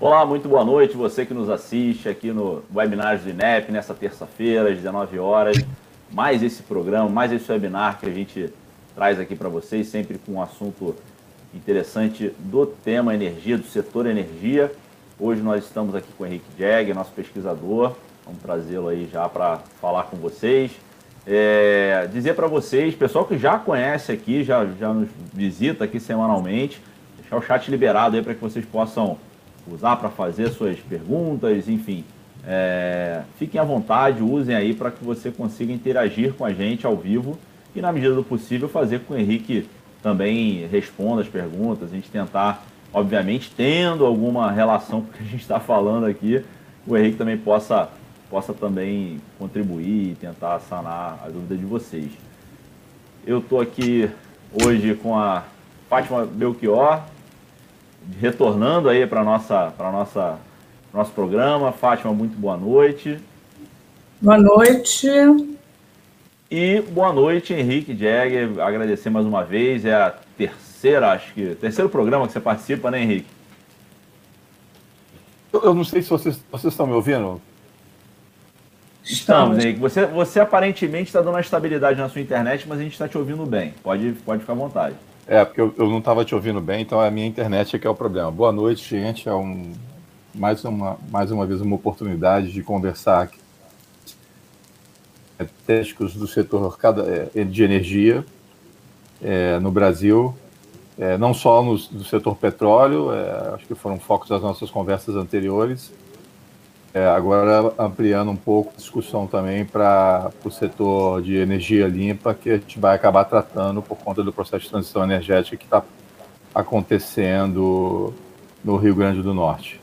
Olá, muito boa noite, você que nos assiste aqui no webinar do INEP, nessa terça-feira, às 19 horas. Mais esse programa, mais esse webinar que a gente traz aqui para vocês, sempre com um assunto interessante do tema energia, do setor energia. Hoje nós estamos aqui com o Henrique Jag, nosso pesquisador. Vamos trazê-lo aí já para falar com vocês. É, dizer para vocês, pessoal que já conhece aqui, já, já nos visita aqui semanalmente, deixar o chat liberado aí para que vocês possam usar para fazer suas perguntas, enfim. É, fiquem à vontade, usem aí para que você consiga interagir com a gente ao vivo e, na medida do possível, fazer com que o Henrique também responda as perguntas, a gente tentar, obviamente, tendo alguma relação com o que a gente está falando aqui, o Henrique também possa, possa também contribuir e tentar sanar a dúvida de vocês. Eu estou aqui hoje com a Fátima Belchior, retornando aí para nossa para nossa nosso programa. Fátima, muito boa noite. Boa noite. E boa noite, Henrique Jagger. Agradecer mais uma vez. É a terceira, acho que terceiro programa que você participa, né, Henrique? Eu não sei se vocês, vocês estão me ouvindo. Estamos, Henrique. Você, você aparentemente está dando uma estabilidade na sua internet, mas a gente está te ouvindo bem. Pode, pode ficar à vontade. É, porque eu, eu não estava te ouvindo bem, então a minha internet é que é o problema. Boa noite, gente. É um, mais, uma, mais uma vez uma oportunidade de conversar aqui. Técnicos do setor é, de energia é, no Brasil, é, não só no, no setor petróleo, é, acho que foram focos das nossas conversas anteriores, é, agora ampliando um pouco a discussão também para o setor de energia limpa, que a gente vai acabar tratando por conta do processo de transição energética que está acontecendo no Rio Grande do Norte.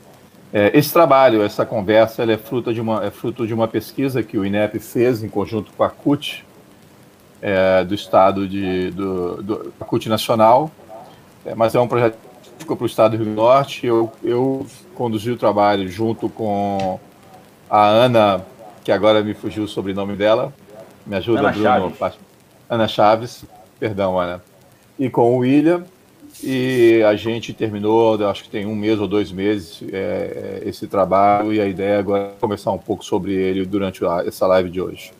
É, esse trabalho, essa conversa, é, fruto de uma, é fruto de uma pesquisa que o INEP fez em conjunto com a CUT, é, do estado de, do, do a CUT Nacional, é, mas é um projeto ficou para o estado do Rio Norte. Eu, eu conduzi o trabalho junto com a Ana, que agora me fugiu o sobrenome dela. Me ajuda, Ana Bruno. Chaves. Ana Chaves, perdão, Ana. E com o William. E a gente terminou, acho que tem um mês ou dois meses, é, é, esse trabalho. E a ideia agora é conversar um pouco sobre ele durante a, essa live de hoje.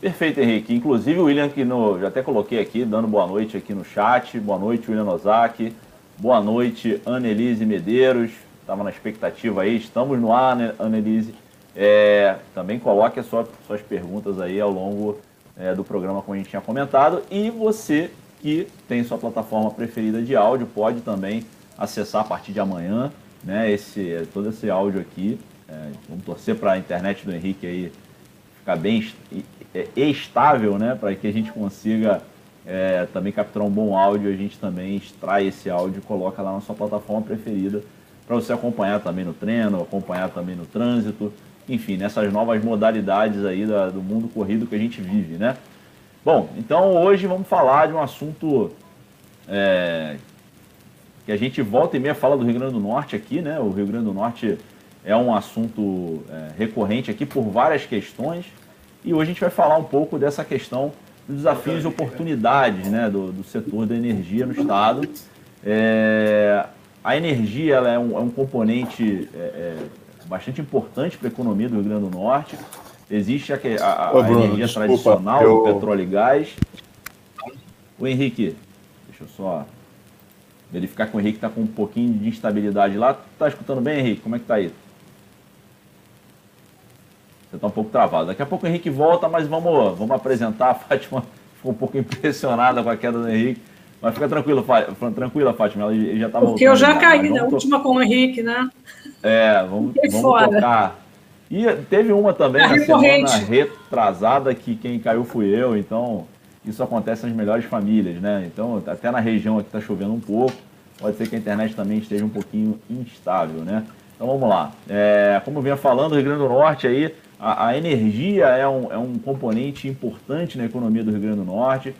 Perfeito, Henrique. Inclusive o William, que no, já até coloquei aqui, dando boa noite aqui no chat. Boa noite, William Ozaki. Boa noite, Annelise Medeiros. Estava na expectativa aí. Estamos no ar, né, Annelise. É, também coloque as suas, perguntas aí ao longo é, do programa, como a gente tinha comentado. E você que tem sua plataforma preferida de áudio pode também acessar a partir de amanhã né, esse, todo esse áudio aqui. É, vamos torcer para a internet do Henrique aí ficar bem estável, né, para que a gente consiga é, também capturar um bom áudio, a gente também extrai esse áudio e coloca lá na sua plataforma preferida para você acompanhar também no treino, acompanhar também no trânsito, enfim, nessas novas modalidades aí da, do mundo corrido que a gente vive, né? Bom, então hoje vamos falar de um assunto é, que a gente volta e meia fala do Rio Grande do Norte aqui, né? O Rio Grande do Norte é um assunto é, recorrente aqui por várias questões e hoje a gente vai falar um pouco dessa questão dos desafios e oportunidades né, do, do setor da energia no Estado. É, a energia é um, é, um, componente é, é, bastante importante para a economia do Rio Grande do Norte. Existe a, a, Ô, Bruno, energia desculpa, tradicional eu... petróleo e gás. O Henrique, deixa eu só verificar que o Henrique está com um pouquinho de instabilidade lá. Está escutando bem, Henrique? Como é que está aí? Você está um pouco travado. Daqui a pouco o Henrique volta, mas vamos, vamos apresentar. A Fátima ficou um pouco impressionada com a queda do Henrique. Mas fica tranquilo, tranquila, Fátima, ela já está voltando. Porque eu já caí na última com o Henrique, né? É, vamos, vamos tocar. E teve uma também na semana retrasada que quem caiu fui eu, então isso acontece nas melhores famílias, né? Então, até na região aqui está chovendo um pouco, pode ser que a internet também esteja um pouquinho instável, né? Então vamos lá. É, como eu vinha falando, o Rio Grande do Norte aí a, a energia é um, é um componente importante na economia do Rio Grande do Norte.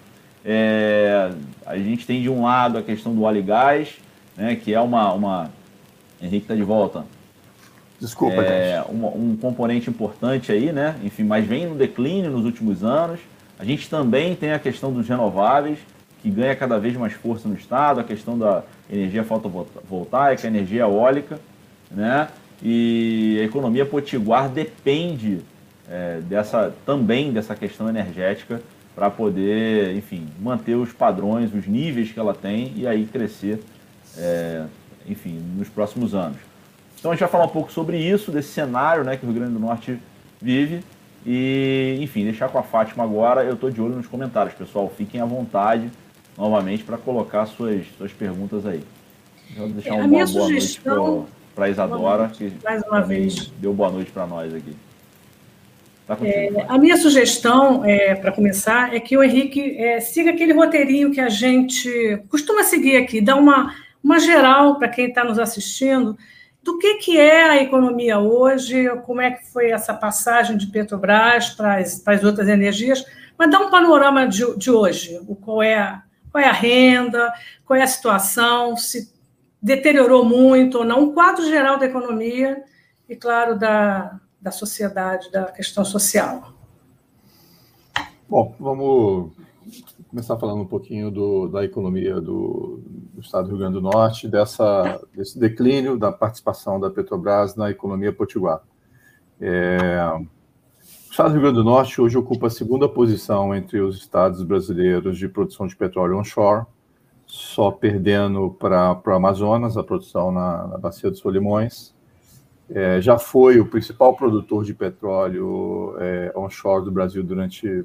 É, a gente tem de um lado a questão do óleo e gás, né, que é uma. uma... Henrique está de volta. Desculpa, é, um, um, componente importante aí, né? Enfim, mas vem no declínio nos últimos anos. A gente também tem a questão dos renováveis, que ganha cada vez mais força no Estado, a questão da energia fotovoltaica, energia eólica, né? E a economia potiguar depende é, dessa, também dessa questão energética para poder, enfim, manter os padrões, os níveis que ela tem e aí crescer, é, enfim, nos próximos anos. Então a gente vai falar um pouco sobre isso, desse cenário né, que o Rio Grande do Norte vive e, enfim, deixar com a Fátima agora. Eu estou de olho nos comentários, pessoal. Fiquem à vontade novamente para colocar suas, suas perguntas aí. Vou deixar uma boa, boa sugestão... noite para a Isadora, que mais uma vez deu boa noite para nós aqui. Tá é, a minha sugestão, é, para começar, é que o Henrique é, siga aquele roteirinho que a gente costuma seguir aqui, dar uma, uma geral para quem está nos assistindo do que, que é a economia hoje, como é que foi essa passagem de Petrobras para as, para as outras energias, mas dá um panorama de, de hoje, o, qual, é, qual é a renda, qual é a situação, se deteriorou muito ou não, um quadro geral da economia e, claro, da, da sociedade, da questão social. Bom, vamos começar falando um pouquinho do, da economia do, do, Estado do Rio Grande do Norte, dessa, desse declínio da participação da Petrobras na economia potiguar. É, o Estado do Rio Grande do Norte hoje ocupa a segunda posição entre os estados brasileiros de produção de petróleo onshore, só perdendo para o Amazonas, a produção na, na Bacia dos Solimões, é, já foi o principal produtor de petróleo é, onshore do Brasil durante,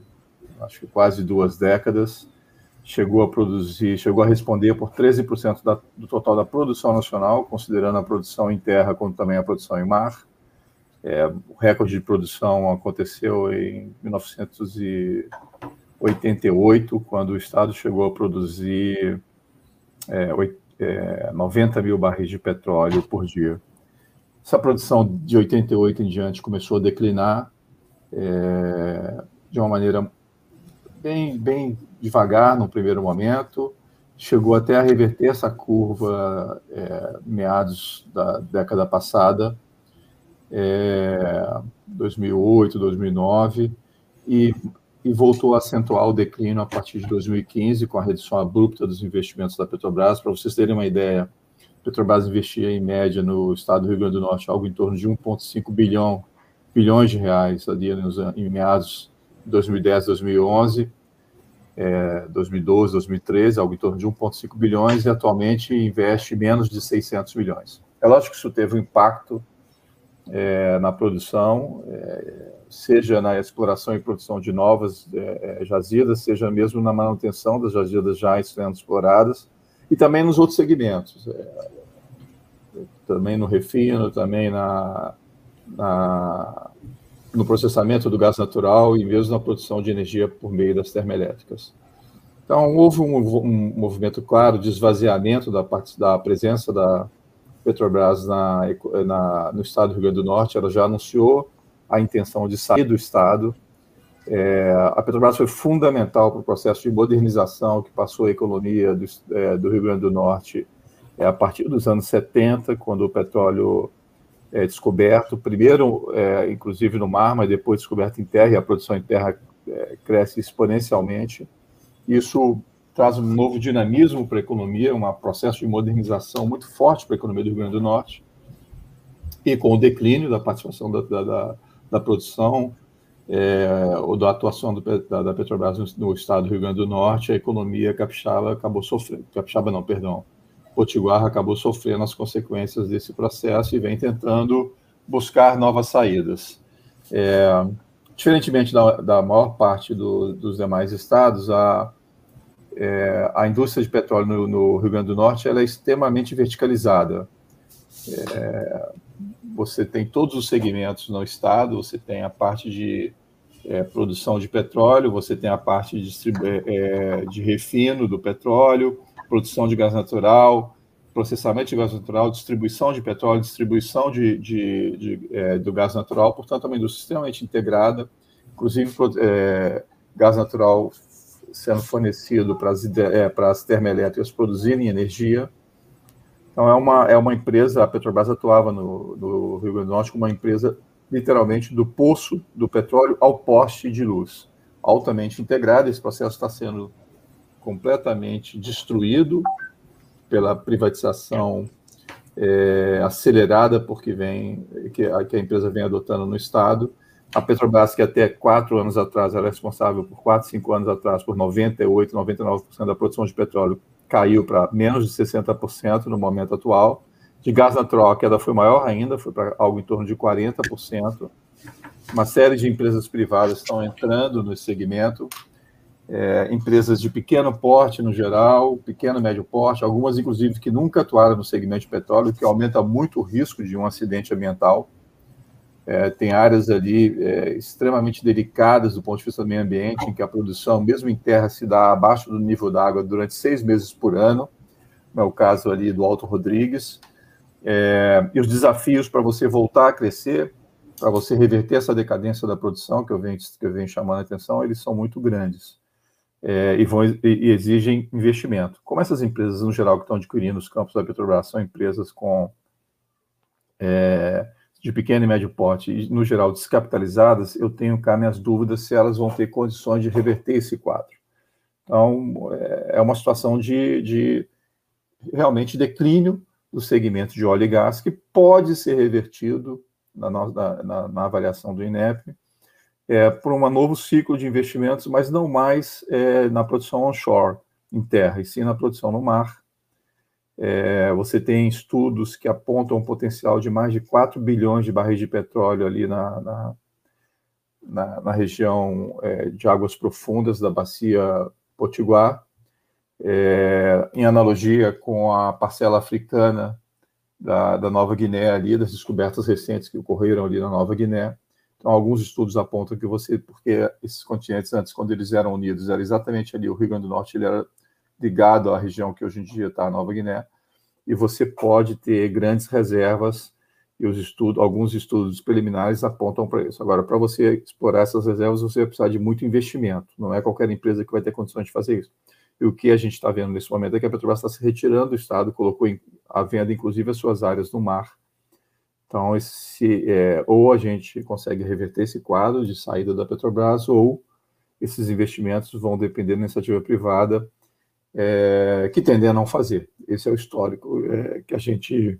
acho que quase duas décadas. Chegou a produzir, chegou a responder por 13% da, do total da produção nacional, considerando a produção em terra como também a produção em mar. É, o recorde de produção aconteceu em 1988, quando o Estado chegou a produzir é, 90 é, mil barris de petróleo por dia. Essa produção de 88 em diante começou a declinar é, de uma maneira bem, bem devagar no primeiro momento, chegou até a reverter essa curva é, meados da década passada, é, 2008, 2009, e, e voltou a acentuar o declínio a partir de 2015, com a redução abrupta dos investimentos da Petrobras. Para vocês terem uma ideia, Petrobras investia em média no estado do Rio Grande do Norte algo em torno de 1,5 bilhão bilhões de reais ali nos, em meados de 2010, 2011, é, 2012, 2013, algo em torno de 1,5 bilhões e atualmente investe menos de 600 milhões. É lógico que isso teve um impacto é, na produção, é, seja na exploração e produção de novas é, é, jazidas, seja mesmo na manutenção das jazidas já sendo exploradas, e também nos outros segmentos. Também no refino, também na, na, no processamento do gás natural e mesmo na produção de energia por meio das termoelétricas. Então, houve um, um movimento claro de esvaziamento da, parte, da presença da Petrobras na, na, no estado do Rio Grande do Norte. Ela já anunciou a intenção de sair do estado. É, a Petrobras foi fundamental para o processo de modernização que passou a economia do, é, do Rio Grande do Norte é a partir dos anos 70, quando o petróleo é descoberto, primeiro, é, inclusive no mar, mas depois descoberto em terra, e a produção em terra é, cresce exponencialmente. Isso traz um novo dinamismo para a economia, um processo de modernização muito forte para a economia do Rio Grande do Norte. E com o declínio da participação da, da, da produção, é, ou da atuação do, da, da, Petrobras no, no, estado do Rio Grande do Norte, a economia capixaba acabou sofrendo, capixaba não, perdão, Potiguar acabou sofrendo as consequências desse processo e vem tentando buscar novas saídas. É, diferentemente da, da, maior parte do, dos demais estados, a, é, a indústria de petróleo no, no, Rio Grande do Norte ela é extremamente verticalizada. É, você tem todos os segmentos no estado, você tem a parte de é, produção de petróleo, você tem a parte de, é, de refino do petróleo, produção de gás natural, processamento de gás natural, distribuição de petróleo, distribuição de, de, de é, do gás natural, portanto, é uma indústria extremamente integrada, inclusive é, gás natural sendo fornecido para as, é, para as termoelétricas produzirem energia. Então, é uma, é uma empresa, a Petrobras atuava no, no Rio Grande do Norte como uma empresa, literalmente, do poço do petróleo ao poste de luz, altamente integrada. Esse processo está sendo completamente destruído pela privatização é, acelerada porque vem que a, que a, empresa vem adotando no estado. A Petrobras, que até quatro anos atrás era responsável por quatro, cinco anos atrás por 98, 99% da produção de petróleo, caiu para menos de 60% no momento atual. De gás natural, a queda foi maior ainda, foi para algo em torno de 40%. Uma série de empresas privadas estão entrando no segmento é, empresas de pequeno porte no geral, pequeno médio porte, algumas inclusive que nunca atuaram no segmento de petróleo, que aumenta muito o risco de um acidente ambiental. É, tem áreas ali é, extremamente delicadas do ponto de vista do meio ambiente, em que a produção, mesmo em terra, se dá abaixo do nível d'água durante seis meses por ano, é o caso ali do Alto Rodrigues. É, e os desafios para você voltar a crescer, para você reverter essa decadência da produção que eu venho, que eu venho chamando a atenção, eles são muito grandes é, e, vão, e, exigem investimento. Como essas empresas, no geral, que estão adquirindo os campos da Petrobras, são empresas com é, de pequeno e médio porte, e, no geral, descapitalizadas, eu tenho cá minhas dúvidas se elas vão ter condições de reverter esse quadro. Então, é, é uma situação de, de realmente declínio do segmento de óleo e gás, que pode ser revertido na, na, na avaliação do INEP, é, por um novo ciclo de investimentos, mas não mais é, na produção onshore, em terra, e sim na produção no mar. É, você tem estudos que apontam um potencial de mais de 4 bilhões de barris de petróleo ali na, na, na, na região é, de águas profundas da bacia Potiguar, é, em analogia com a parcela africana da, da Nova Guiné ali, das descobertas recentes que ocorreram ali na Nova Guiné. Então, alguns estudos apontam que você, porque esses continentes antes, quando eles eram unidos, era exatamente ali, o Rio Grande do Norte, ele era ligado à região que hoje em dia está a Nova Guiné, e você pode ter grandes reservas, e os estudos, alguns estudos preliminares apontam para isso. Agora, para você explorar essas reservas, você vai precisar de muito investimento, não é qualquer empresa que vai ter condições de fazer isso. E o que a gente está vendo nesse momento é que a Petrobras está se retirando do Estado, colocou em, a venda, inclusive, as suas áreas no mar, então, esse, é, ou a gente consegue reverter esse quadro de saída da Petrobras, ou esses investimentos vão depender da iniciativa privada, é, que tendem a não fazer. Esse é o histórico é, que a gente.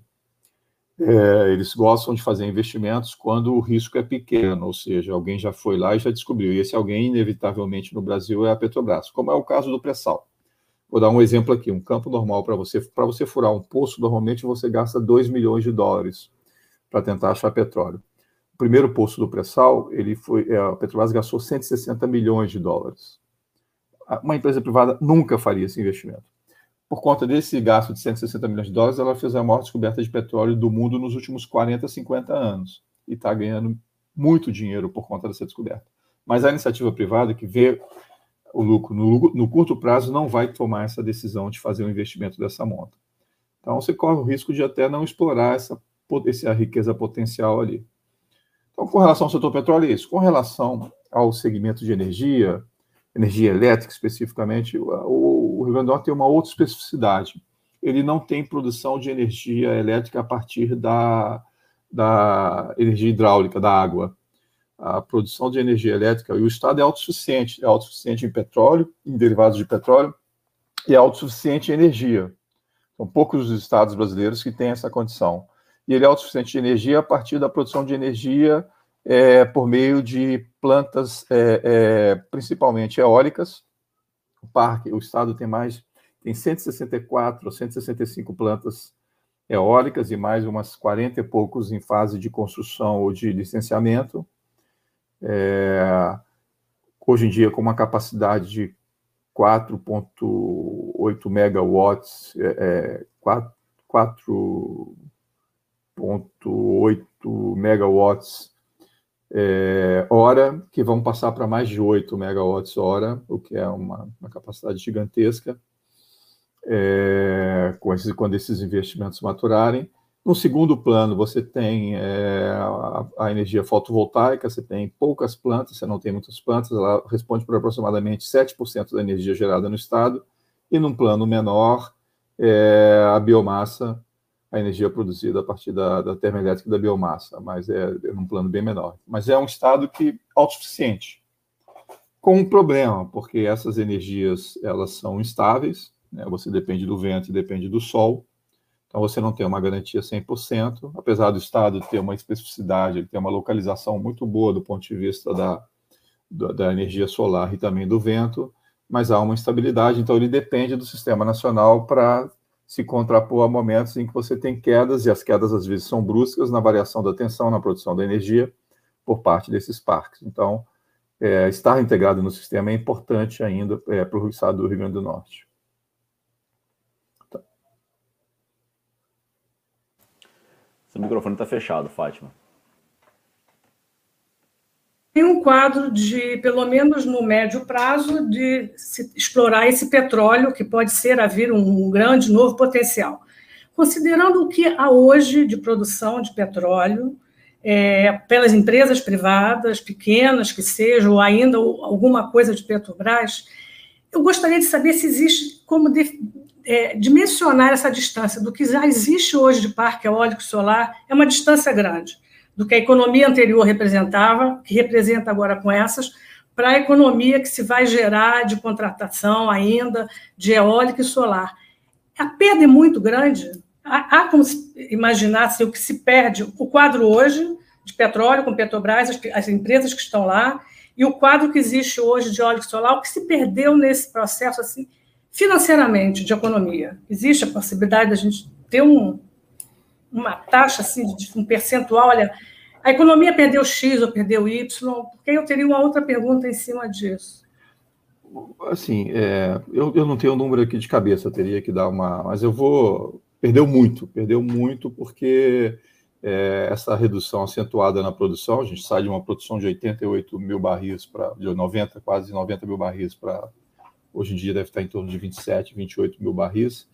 É, eles gostam de fazer investimentos quando o risco é pequeno, ou seja, alguém já foi lá e já descobriu. E esse alguém, inevitavelmente, no Brasil é a Petrobras, como é o caso do pré-sal. Vou dar um exemplo aqui: um campo normal para você. Para você furar um poço, normalmente você gasta 2 milhões de dólares para tentar achar petróleo. O primeiro poço do pré-sal, ele foi, é, a Petrobras gastou 160 milhões de dólares. Uma empresa privada nunca faria esse investimento. Por conta desse gasto de 160 milhões de dólares, ela fez a maior descoberta de petróleo do mundo nos últimos 40, 50 anos. E está ganhando muito dinheiro por conta dessa descoberta. Mas a iniciativa privada, que vê o lucro no, no curto prazo, não vai tomar essa decisão de fazer um investimento dessa monta. Então, você corre o risco de até não explorar essa essa riqueza potencial ali. Então, com relação ao setor petróleo, é isso. Com relação ao segmento de energia, energia elétrica especificamente, o, Rio Grande do Norte tem uma outra especificidade. Ele não tem produção de energia elétrica a partir da, da energia hidráulica, da água. A produção de energia elétrica, e o Estado é autossuficiente, é autossuficiente em petróleo, em derivados de petróleo, e é autossuficiente em energia. São poucos os estados brasileiros que têm essa condição e ele é autossuficiente de energia a partir da produção de energia é, por meio de plantas, é, é, principalmente eólicas. O parque, o estado tem mais, tem 164 ou 165 plantas eólicas e mais umas 40 e poucos em fase de construção ou de licenciamento. É, hoje em dia, com uma capacidade de 4,8 megawatts, é, 4, é, 4 1.8 megawatts é, hora, que vão passar para mais de 8 megawatts hora, o que é uma, uma capacidade gigantesca, é, com esses, quando esses investimentos maturarem. No segundo plano, você tem é, a, a, energia fotovoltaica, você tem poucas plantas, você não tem muitas plantas, ela responde por aproximadamente 7% da energia gerada no estado, e num plano menor, é, a biomassa a energia produzida a partir da, da termoelétrica e da biomassa, mas é, é num plano bem menor. Mas é um estado que autossuficiente. com um problema, porque essas energias elas são instáveis, né? você depende do vento e depende do sol, então você não tem uma garantia 100%, apesar do Estado ter uma especificidade, ele tem uma localização muito boa do ponto de vista da, da, da energia solar e também do vento, mas há uma instabilidade, então ele depende do sistema nacional para se contrapor a momentos em que você tem quedas, e as quedas às vezes são bruscas na variação da tensão, na produção da energia, por parte desses parques. Então, é, estar integrado no sistema é importante ainda é, para o estado do Rio Grande do Norte. Seu microfone está fechado, Fátima. Tem um quadro de, pelo menos no médio prazo, de explorar esse petróleo, que pode ser haver um grande novo potencial. Considerando o que há hoje de produção de petróleo, é, pelas empresas privadas, pequenas que sejam, ou ainda alguma coisa de Petrobras, eu gostaria de saber se existe como de, é, dimensionar essa distância do que já existe hoje de parque eólico solar, é uma distância grande, do que a economia anterior representava, que representa agora com essas, para a economia que se vai gerar de contratação ainda de eólica e solar. A perda é muito grande, há, como imaginar assim, o que se perde, o quadro hoje de petróleo com Petrobras, as, as, empresas que estão lá, e o quadro que existe hoje de óleo solar, o que se perdeu nesse processo assim, financeiramente de economia. Existe a possibilidade da gente ter um, uma taxa assim, de um percentual, olha, a economia perdeu X ou perdeu Y, porque eu teria uma outra pergunta em cima disso. Assim, é, eu, eu não tenho o um número aqui de cabeça, teria que dar uma. Mas eu vou perdeu muito, perdeu muito porque é, essa redução acentuada na produção, a gente sai de uma produção de 88 mil barris para de 90, quase 90 mil barris para hoje em dia deve estar em torno de 27, 28 mil barris.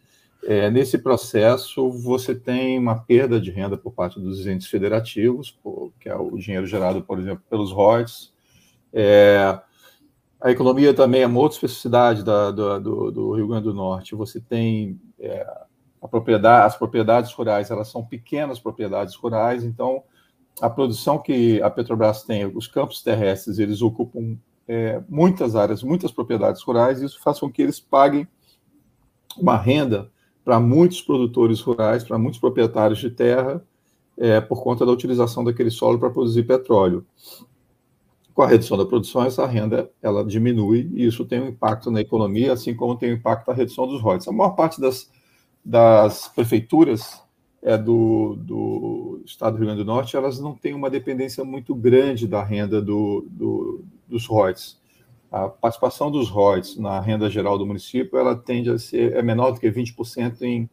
É, nesse processo, você tem uma perda de renda por parte dos entes federativos, que é o dinheiro gerado, por exemplo, pelos royalties. É, a economia também é uma outra especificidade da, do, do, Rio Grande do Norte. Você tem é, propriedade, as propriedades rurais elas são pequenas propriedades rurais, então a produção que a Petrobras tem, os campos terrestres, eles ocupam é, muitas áreas, muitas propriedades rurais, e isso faz com que eles paguem uma renda para muitos produtores rurais, para muitos proprietários de terra, é, por conta da utilização daquele solo para produzir petróleo. Com a redução da produção, essa renda ela diminui e isso tem um impacto na economia, assim como tem um impacto na redução dos royalties. A maior parte das das prefeituras é, do, do estado do Rio Grande do Norte, elas não têm uma dependência muito grande da renda do, do, dos royalties. A participação dos royalties na renda geral do município, ela tende a ser é menor do que 20% em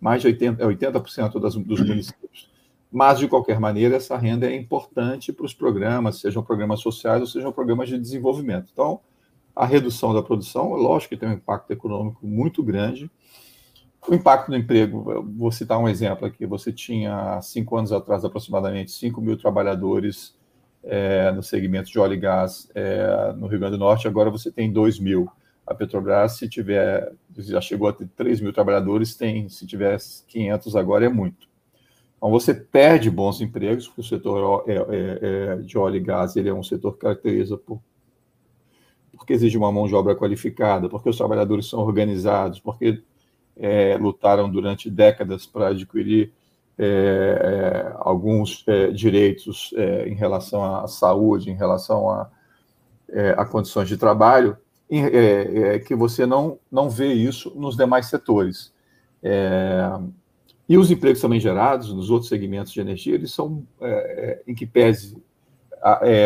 mais de 80%, 80% é das, dos municípios. Mas, de qualquer maneira, essa renda é importante para os programas, sejam programas sociais ou sejam programas de desenvolvimento. Então, a redução da produção, lógico que tem um impacto econômico muito grande, o impacto no emprego, vou citar um exemplo aqui. Você tinha, cinco anos atrás, aproximadamente 5 mil trabalhadores é, no segmento de óleo e gás é, no Rio Grande do Norte, agora você tem 2 mil. A Petrobras, se tiver, já chegou a ter 3 mil trabalhadores, tem, se tiver 500 agora, é muito. Então, você perde bons empregos, porque o setor é, é, é, de óleo e gás ele é um setor que caracteriza por porque exige uma mão de obra qualificada, porque os trabalhadores são organizados, porque é, lutaram durante décadas para adquirir é, é, alguns é, direitos é, em relação à saúde, em relação a, a condições de trabalho, que você não, não vê isso nos demais setores. e os empregos também gerados nos outros segmentos de energia, eles são, em que pese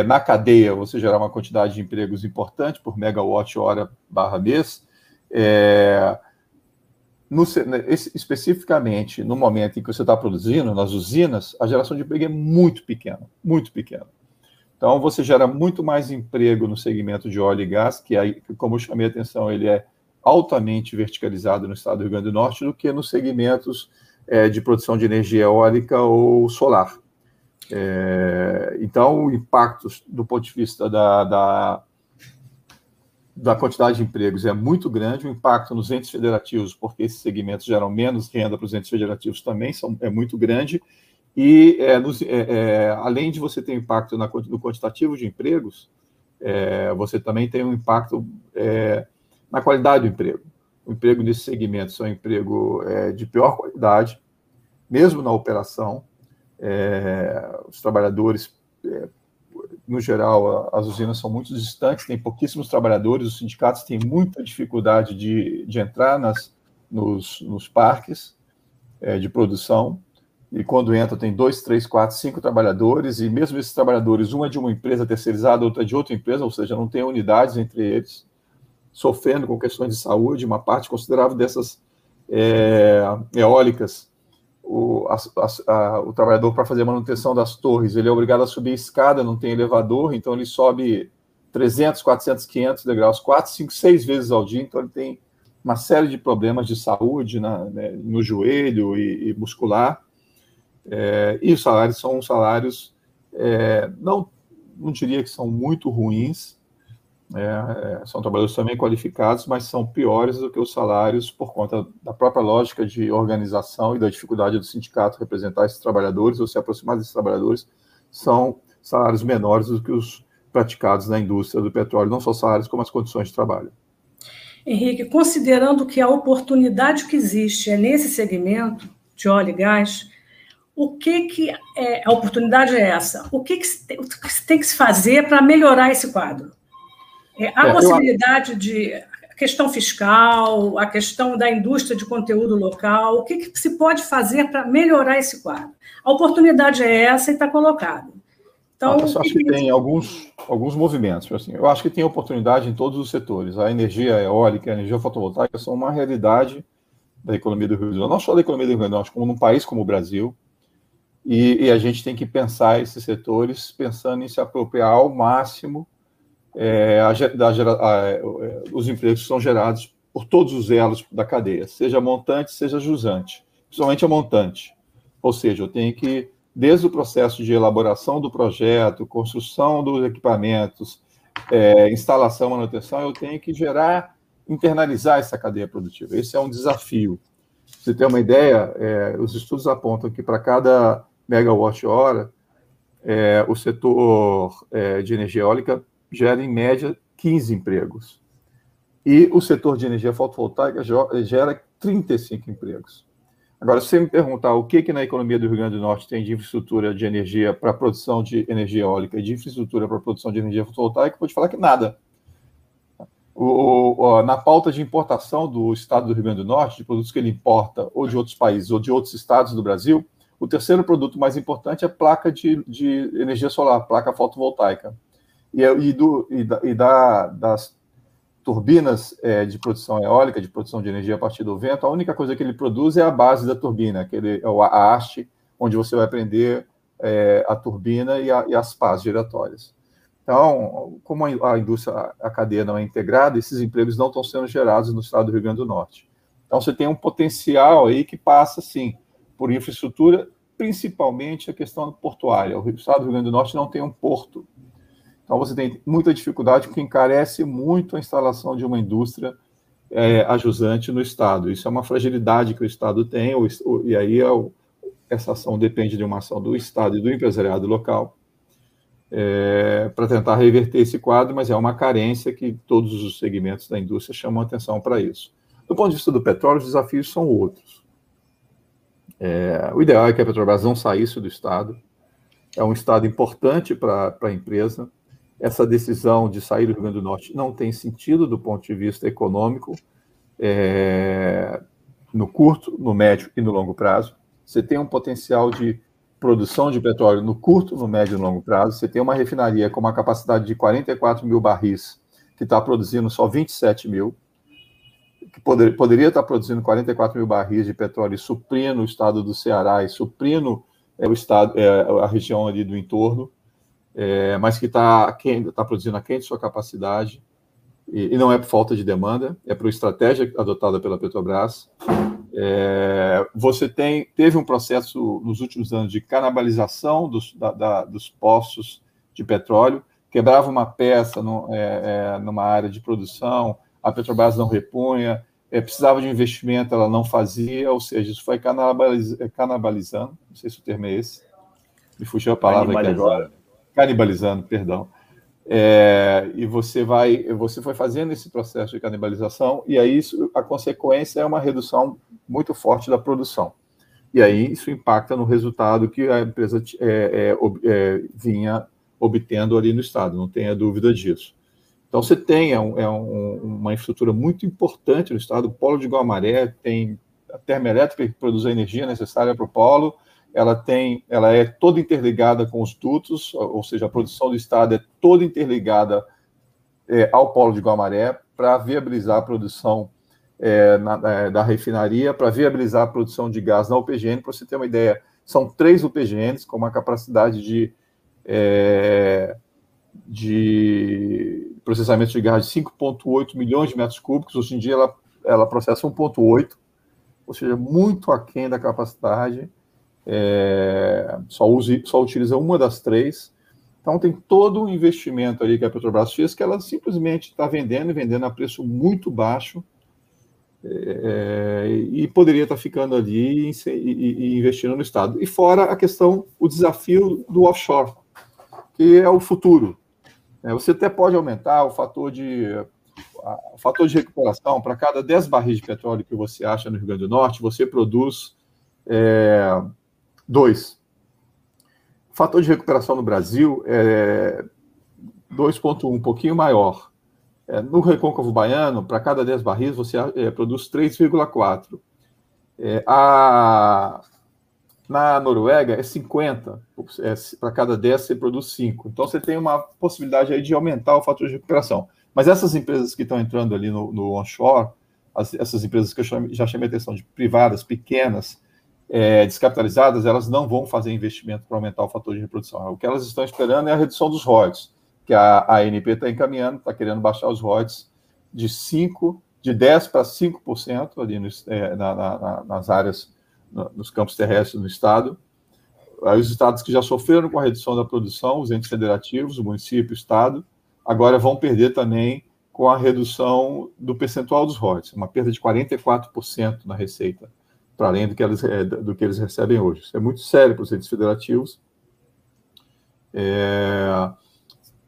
na cadeia você gerar uma quantidade de empregos importante por megawatt hora barra mês, é, no, né, especificamente no momento em que você está produzindo, nas usinas, a geração de emprego é muito pequena, muito pequena. Então, você gera muito mais emprego no segmento de óleo e gás, que, aí, como eu chamei a atenção, ele é altamente verticalizado no estado do Rio Grande do Norte, do que nos segmentos é, de produção de energia eólica ou solar. É, então, o impacto do ponto de vista da, da da quantidade de empregos é muito grande, o impacto nos entes federativos, porque esses segmentos geram menos renda para os entes federativos também são, é muito grande, e é, nos, é, é, além de você ter impacto na, no quantitativo de empregos, é, você também tem um impacto é, na qualidade do emprego. O emprego nesse segmento são um emprego é, de pior qualidade, mesmo na operação. É, os trabalhadores, é, no geral, as usinas são muito distantes, tem pouquíssimos trabalhadores, os sindicatos têm muita dificuldade de, de entrar nas, nos, nos parques é, de produção. E quando entra tem dois, três, quatro, cinco trabalhadores, e mesmo esses trabalhadores, um é de uma empresa terceirizada, outra é de outra empresa, ou seja, não tem unidades entre eles, sofrendo com questões de saúde, uma parte considerável dessas é, eólicas, o, a, a, o trabalhador para fazer a manutenção das torres, ele é obrigado a subir escada, não tem elevador, então ele sobe 300, 400, 500 degraus, 4, 5, 6 vezes ao dia, então ele tem uma série de problemas de saúde na, né, no joelho e, e muscular, é, e os salários são salários, é, não, não diria que são muito ruins, é, é, são trabalhadores também qualificados, mas são piores do que os salários por conta da própria lógica de organização e da dificuldade do sindicato representar esses trabalhadores ou se aproximar desses trabalhadores, são salários menores do que os praticados na indústria do petróleo, não só salários, como as condições de trabalho. Henrique, considerando que a oportunidade que existe é nesse segmento de óleo e gás, o que, que é, a oportunidade é essa? O que, que, tem, que tem que se fazer para melhorar esse quadro? É, há é, possibilidade eu... de a questão fiscal, a questão da indústria de conteúdo local, o que, que se pode fazer para melhorar esse quadro? A oportunidade é essa e está colocada. Então, eu acho que tem alguns, alguns movimentos. Assim, eu acho que tem oportunidade em todos os setores. A energia eólica, a energia fotovoltaica são uma realidade da economia do Rio Grande do Norte, não só da economia do Rio Grande do Norte, como num país como o Brasil. E, e, a gente tem que pensar esses setores pensando em se apropriar ao máximo é, a, a, é, os empregos são gerados por todos os elos da cadeia, seja montante, seja jusante, principalmente a montante. Ou seja, eu tenho que, desde o processo de elaboração do projeto, construção dos equipamentos, é, instalação, manutenção, eu tenho que gerar, internalizar essa cadeia produtiva. Esse é um desafio. Você tem uma ideia, é, os estudos apontam que para cada megawatt-hora, é, o setor é, de energia eólica gera, em média, 15 empregos. E o setor de energia fotovoltaica gera 35 empregos. Agora, se você me perguntar o que, que na economia do Rio Grande do Norte tem de infraestrutura de energia para produção de energia eólica e de infraestrutura para produção de energia fotovoltaica, eu vou te falar que nada. O, o, na pauta de importação do estado do Rio Grande do Norte, de produtos que ele importa ou de outros países ou de outros estados do Brasil, o terceiro produto mais importante é placa de, de energia solar, placa fotovoltaica. E, é, e, do, e, da, e da, das turbinas é, de produção eólica, de produção de energia a partir do vento, a única coisa que ele produz é a base da turbina, aquele, é a haste, onde você vai aprender é, a turbina e, a, e, as pás giratórias. Então, como a indústria, a cadeia não é integrada, esses empregos não estão sendo gerados no estado do Rio Grande do Norte. Então, você tem um potencial aí que passa, sim, por infraestrutura, principalmente a questão portuária. O estado do Rio Grande do Norte não tem um porto. Então, você tem muita dificuldade, porque encarece muito a instalação de uma indústria é, ajusante no Estado. Isso é uma fragilidade que o Estado tem, e aí é essa ação depende de uma ação do Estado e do empresariado local é, para tentar reverter esse quadro, mas é uma carência que todos os segmentos da indústria chamam atenção para isso. Do ponto de vista do petróleo, os desafios são outros. É, o ideal é que a Petrobras não saísse do Estado. É um Estado importante para a empresa. Essa decisão de sair do Rio Grande do Norte não tem sentido do ponto de vista econômico, é, no curto, no médio e no longo prazo. Você tem um potencial de produção de petróleo no curto, no médio e no longo prazo. Você tem uma refinaria com uma capacidade de 44 mil barris, que está produzindo só 27 mil que poder, poderia estar produzindo 44 mil barris de petróleo suprindo o estado do Ceará e suprindo é, o estado, é, a região ali do entorno, é, mas que está tá produzindo aquém de sua capacidade, e, e, não é por falta de demanda, é por estratégia adotada pela Petrobras. É, você tem, teve um processo nos últimos anos de canibalização dos, da, da, dos poços de petróleo, quebrava uma peça no, é, é, numa área de produção, a Petrobras não repunha, é, precisava de investimento, ela não fazia, ou seja, isso foi canibaliz, canibalizando, não sei se o termo é esse, me fugiu a palavra aqui agora, canibalizando, perdão, é, e você vai, você foi fazendo esse processo de canibalização, e aí isso, a consequência é uma redução muito forte da produção. E aí isso impacta no resultado que a empresa é, é, é vinha obtendo ali no estado, não tenha dúvida disso. Então você tem é um, é uma infraestrutura muito importante no estado, o polo de Guamaré tem a termoelétrica que produz a energia necessária para o polo, ela tem, ela é toda interligada com os dutos, ou seja, a produção do estado é toda interligada é, ao polo de Guamaré para viabilizar a produção é, na, é, da refinaria, para viabilizar a produção de gás na UPGN. Para você ter uma ideia, são três UPGNs com uma capacidade de, é, de processamento de gás de 5,8 milhões de metros cúbicos. Hoje em dia ela, ela processa 1,8, ou seja, muito aquém da capacidade é, só, use, só utiliza uma das três. Então, tem todo o investimento ali que a Petrobras fez, que ela simplesmente está vendendo e vendendo a preço muito baixo, é, e poderia estar tá ficando ali e, e, e, investindo no Estado. E fora a questão, o desafio do offshore, que é o futuro. É, você até pode aumentar o fator de, o fator de recuperação. Para cada 10 barris de petróleo que você acha no Rio Grande do Norte, você produz é, Dois, o fator de recuperação no Brasil é 2,1, um pouquinho maior. É, no recôncavo baiano, para cada 10 barris, você é, produz 3,4. É, a, na Noruega é 50, é, para cada 10 você produz 5. Então você tem uma possibilidade aí de aumentar o fator de recuperação. Mas essas empresas que estão entrando ali no, no onshore, as, essas empresas que eu já chamei atenção de privadas, pequenas, é, descapitalizadas, elas não vão fazer investimento para aumentar o fator de reprodução. O que elas estão esperando é a redução dos royalties, que a, ANP está encaminhando, está querendo baixar os royalties de 5, de 10 para 5% ali no, é, na, na, nas áreas, nos campos terrestres do estado. Aí os estados que já sofreram com a redução da produção, os entes federativos, o município, o estado, agora vão perder também com a redução do percentual dos royalties, uma perda de 44% na receita para além do que, eles, é, do que eles recebem hoje. Isso é muito sério para os entes federativos. É,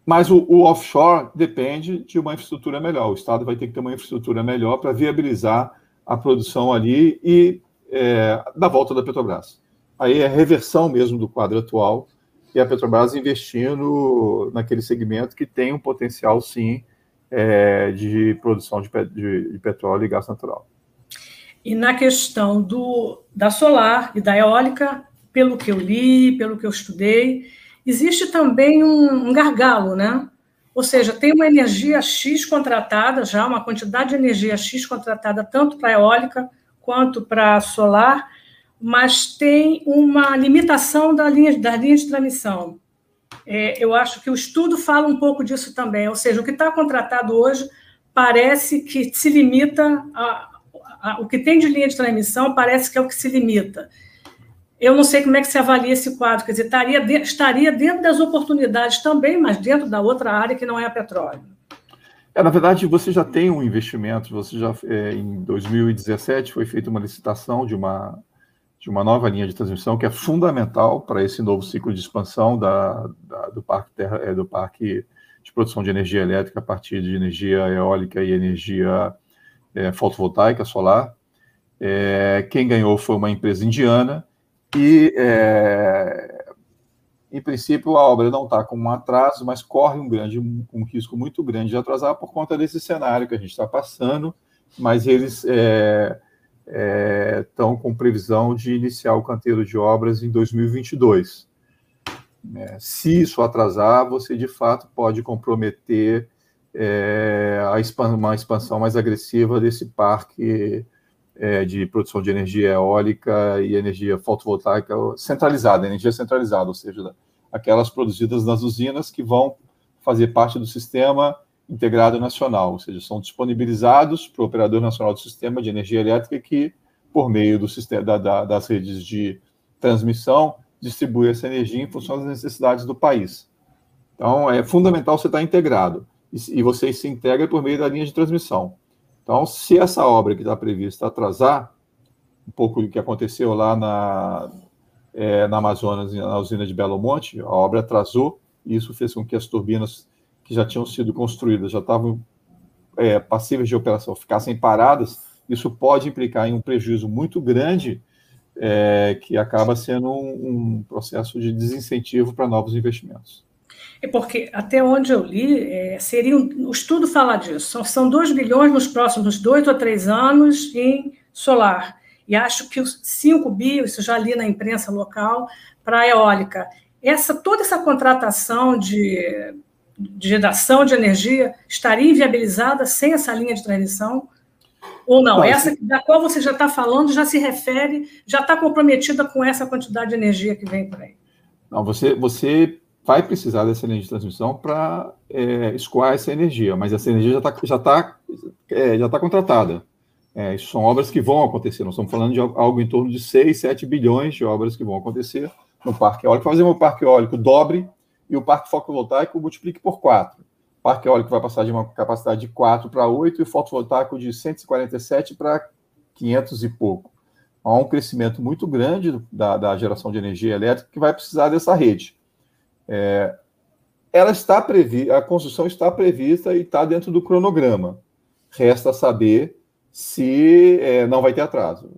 mas o, o, offshore depende de uma infraestrutura melhor. O Estado vai ter que ter uma infraestrutura melhor para viabilizar a produção ali e é, da volta da Petrobras. Aí é reversão mesmo do quadro atual e a Petrobras investindo naquele segmento que tem um potencial, sim, é, de produção de, de, de petróleo e gás natural. E na questão do, da solar e da eólica, pelo que eu li, pelo que eu estudei, existe também um, um gargalo, né? Ou seja, tem uma energia X contratada já, uma quantidade de energia X contratada tanto para eólica quanto para solar, mas tem uma limitação da linha, da linha de transmissão. É, eu acho que o estudo fala um pouco disso também, ou seja, o que está contratado hoje parece que se limita a, o que tem de linha de transmissão parece que é o que se limita. Eu não sei como é que se avalia esse quadro, quer dizer, estaria, de, estaria dentro das oportunidades também, mas dentro da outra área que não é a petróleo. É, na verdade, você já tem um investimento, você já é, em 2017 foi feita uma licitação de uma, de uma nova linha de transmissão que é fundamental para esse novo ciclo de expansão da, da do, parque terra, é, do parque de produção de energia elétrica a partir de energia eólica e energia é, fotovoltaica solar. É, quem ganhou foi uma empresa indiana e, é, em princípio, a obra não está com um atraso, mas corre um, grande, um risco muito grande de atrasar por conta desse cenário que a gente está passando, mas eles estão é, é, com previsão de iniciar o canteiro de obras em 2022. É, se isso atrasar, você de fato pode comprometer é, uma expansão mais agressiva desse parque é, de produção de energia eólica e energia fotovoltaica centralizada, energia centralizada, ou seja, aquelas produzidas nas usinas que vão fazer parte do sistema integrado nacional, ou seja, são disponibilizados para o operador nacional do sistema de energia elétrica que, por meio do sistema da, da, das redes de transmissão, distribui essa energia em função das necessidades do país. Então, é fundamental você estar integrado e, você se integra por meio da linha de transmissão. Então, se essa obra que está prevista atrasar, um pouco do que aconteceu lá na, é, na Amazonas, na usina de Belo Monte, a obra atrasou, e isso fez com que as turbinas que já tinham sido construídas, já estavam é, passíveis de operação, ficassem paradas, isso pode implicar em um prejuízo muito grande, é, que acaba sendo um, um processo de desincentivo para novos investimentos. É porque, até onde eu li, é, seria um, o estudo fala disso. São, são 2 bilhões nos próximos dois ou três anos em solar. E acho que os 5 bi, isso já li na imprensa local, para a eólica. Essa, toda essa contratação de, de geração de energia estaria inviabilizada sem essa linha de transmissão? Ou não? essa da qual você já está falando já se refere, já está comprometida com essa quantidade de energia que vem por aí? Não, você, você vai precisar dessa linha de transmissão para é, escoar essa energia, mas essa energia já está já tá, é, já tá contratada. É, isso são obras que vão acontecer. Nós estamos falando de algo em torno de 6, 7 bilhões de obras que vão acontecer no parque eólico. Fazer um parque eólico dobre e o parque fotovoltaico multiplique por 4. O parque eólico vai passar de uma capacidade de 4 para 8 e o fotovoltaico de 147 para 500 e pouco. Há um crescimento muito grande da, da geração de energia elétrica que vai precisar dessa rede. É, ela está prevista, a construção está prevista e está dentro do cronograma. Resta saber se é, não vai ter atraso.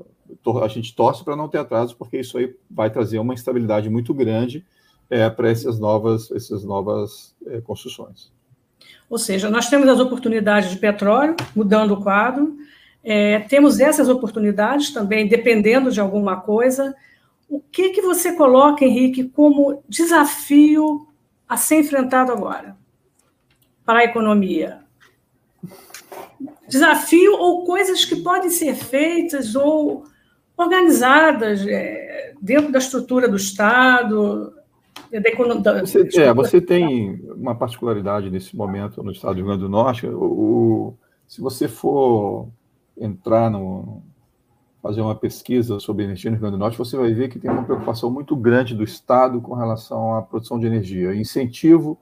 A gente torce para não ter atraso, porque isso aí vai trazer uma instabilidade muito grande é, para essas novas, essas novas é, construções. Ou seja, nós temos as oportunidades de petróleo, mudando o quadro, é, temos essas oportunidades também, dependendo de alguma coisa, o que, que você coloca, Henrique, como desafio a ser enfrentado agora para a economia? Desafio ou coisas que podem ser feitas ou organizadas é, dentro da estrutura do Estado, da, você, é, você tem uma particularidade nesse momento no estado do Rio Grande do Norte. O, o, se você for entrar no, fazer uma pesquisa sobre energia no Rio Grande do Norte, você vai ver que tem uma preocupação muito grande do Estado com relação à produção de energia, incentivo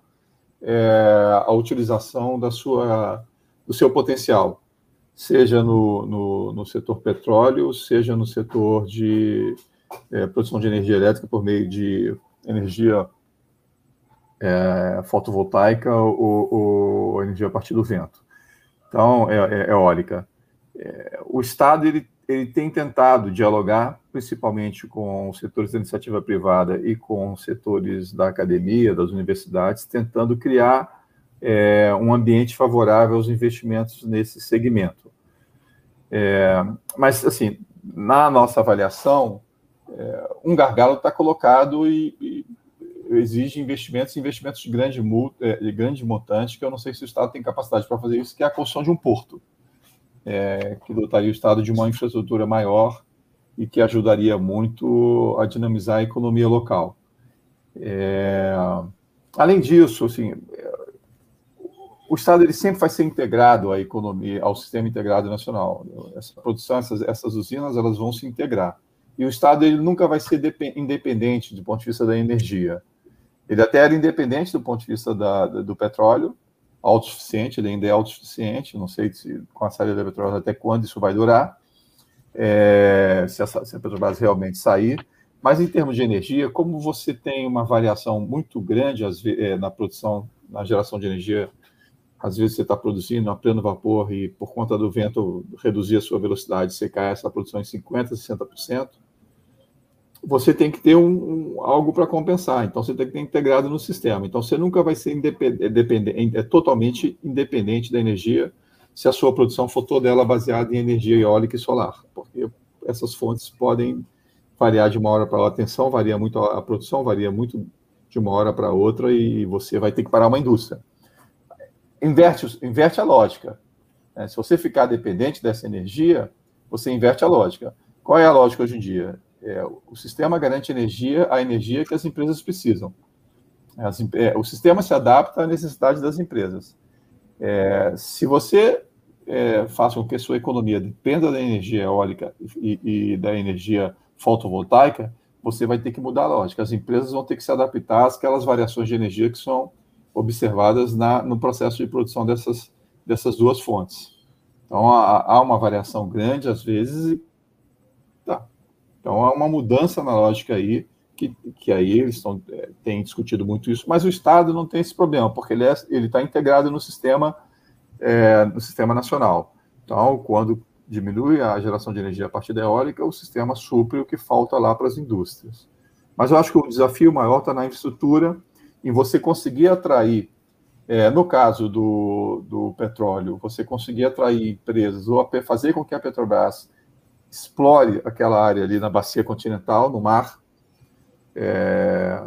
é, à utilização da sua, do seu potencial, seja no, no, no setor petróleo, seja no setor de é, produção de energia elétrica por meio de energia é, fotovoltaica ou, ou, energia a partir do vento. Então, é, é eólica. É, o Estado ele ele tem tentado dialogar, principalmente com os setores da iniciativa privada e com os setores da academia, das universidades, tentando criar é, um ambiente favorável aos investimentos nesse segmento. É, mas, assim, na nossa avaliação, é, um gargalo está colocado e, e, exige investimentos, investimentos de grande, é, de grande montante, que eu não sei se o Estado tem capacidade para fazer isso, que é a construção de um porto é, que dotaria o Estado de uma infraestrutura maior e que ajudaria muito a dinamizar a economia local. É, além disso, assim, o Estado ele sempre vai ser integrado à economia, ao sistema integrado nacional. Essa produção, essas, essas usinas, elas vão se integrar. E o Estado ele nunca vai ser independente do ponto de vista da energia. Ele até era independente do ponto de vista da, do petróleo, autossuficiente, ele ainda é autossuficiente, não sei se com a saída da Petrobras até quando isso vai durar, é, se, a, se a Petrobras realmente sair, mas em termos de energia, como você tem uma variação muito grande é, na produção, na geração de energia, às vezes você está produzindo a pleno vapor e por conta do vento reduzir a sua velocidade, você cai essa produção em 50%, 60%, você tem que ter um, um algo para compensar. Então, você tem que ter integrado no sistema. Então, você nunca vai ser independente, é, é totalmente independente da energia se a sua produção for toda ela baseada em energia eólica e solar, porque essas fontes podem variar de uma hora para outra. A atenção varia muito, a produção varia muito de uma hora para outra e você vai ter que parar uma indústria. Inverte, inverte a lógica. Né? Se você ficar dependente dessa energia, você inverte a lógica. Qual é a lógica hoje em dia? É, o sistema garante energia, a energia que as empresas precisam. As, é, o sistema se adapta à necessidade das empresas. É, se você é, faz com que a sua economia dependa da energia eólica e, e, da energia fotovoltaica, você vai ter que mudar a lógica. As empresas vão ter que se adaptar àquelas variações de energia que são observadas na, no processo de produção dessas, dessas duas fontes. Então, há, há uma variação grande, às vezes, Então, há uma mudança na lógica aí que, que aí eles estão, é, têm discutido muito isso, mas o Estado não tem esse problema, porque ele é, está integrado no sistema, é, no sistema nacional. Então, quando diminui a geração de energia a partir da eólica, o sistema supre o que falta lá para as indústrias. Mas eu acho que o desafio maior está na infraestrutura, em você conseguir atrair, é, no caso do, do petróleo, você conseguir atrair empresas ou fazer com que a Petrobras explore aquela área ali na bacia continental, no mar, é,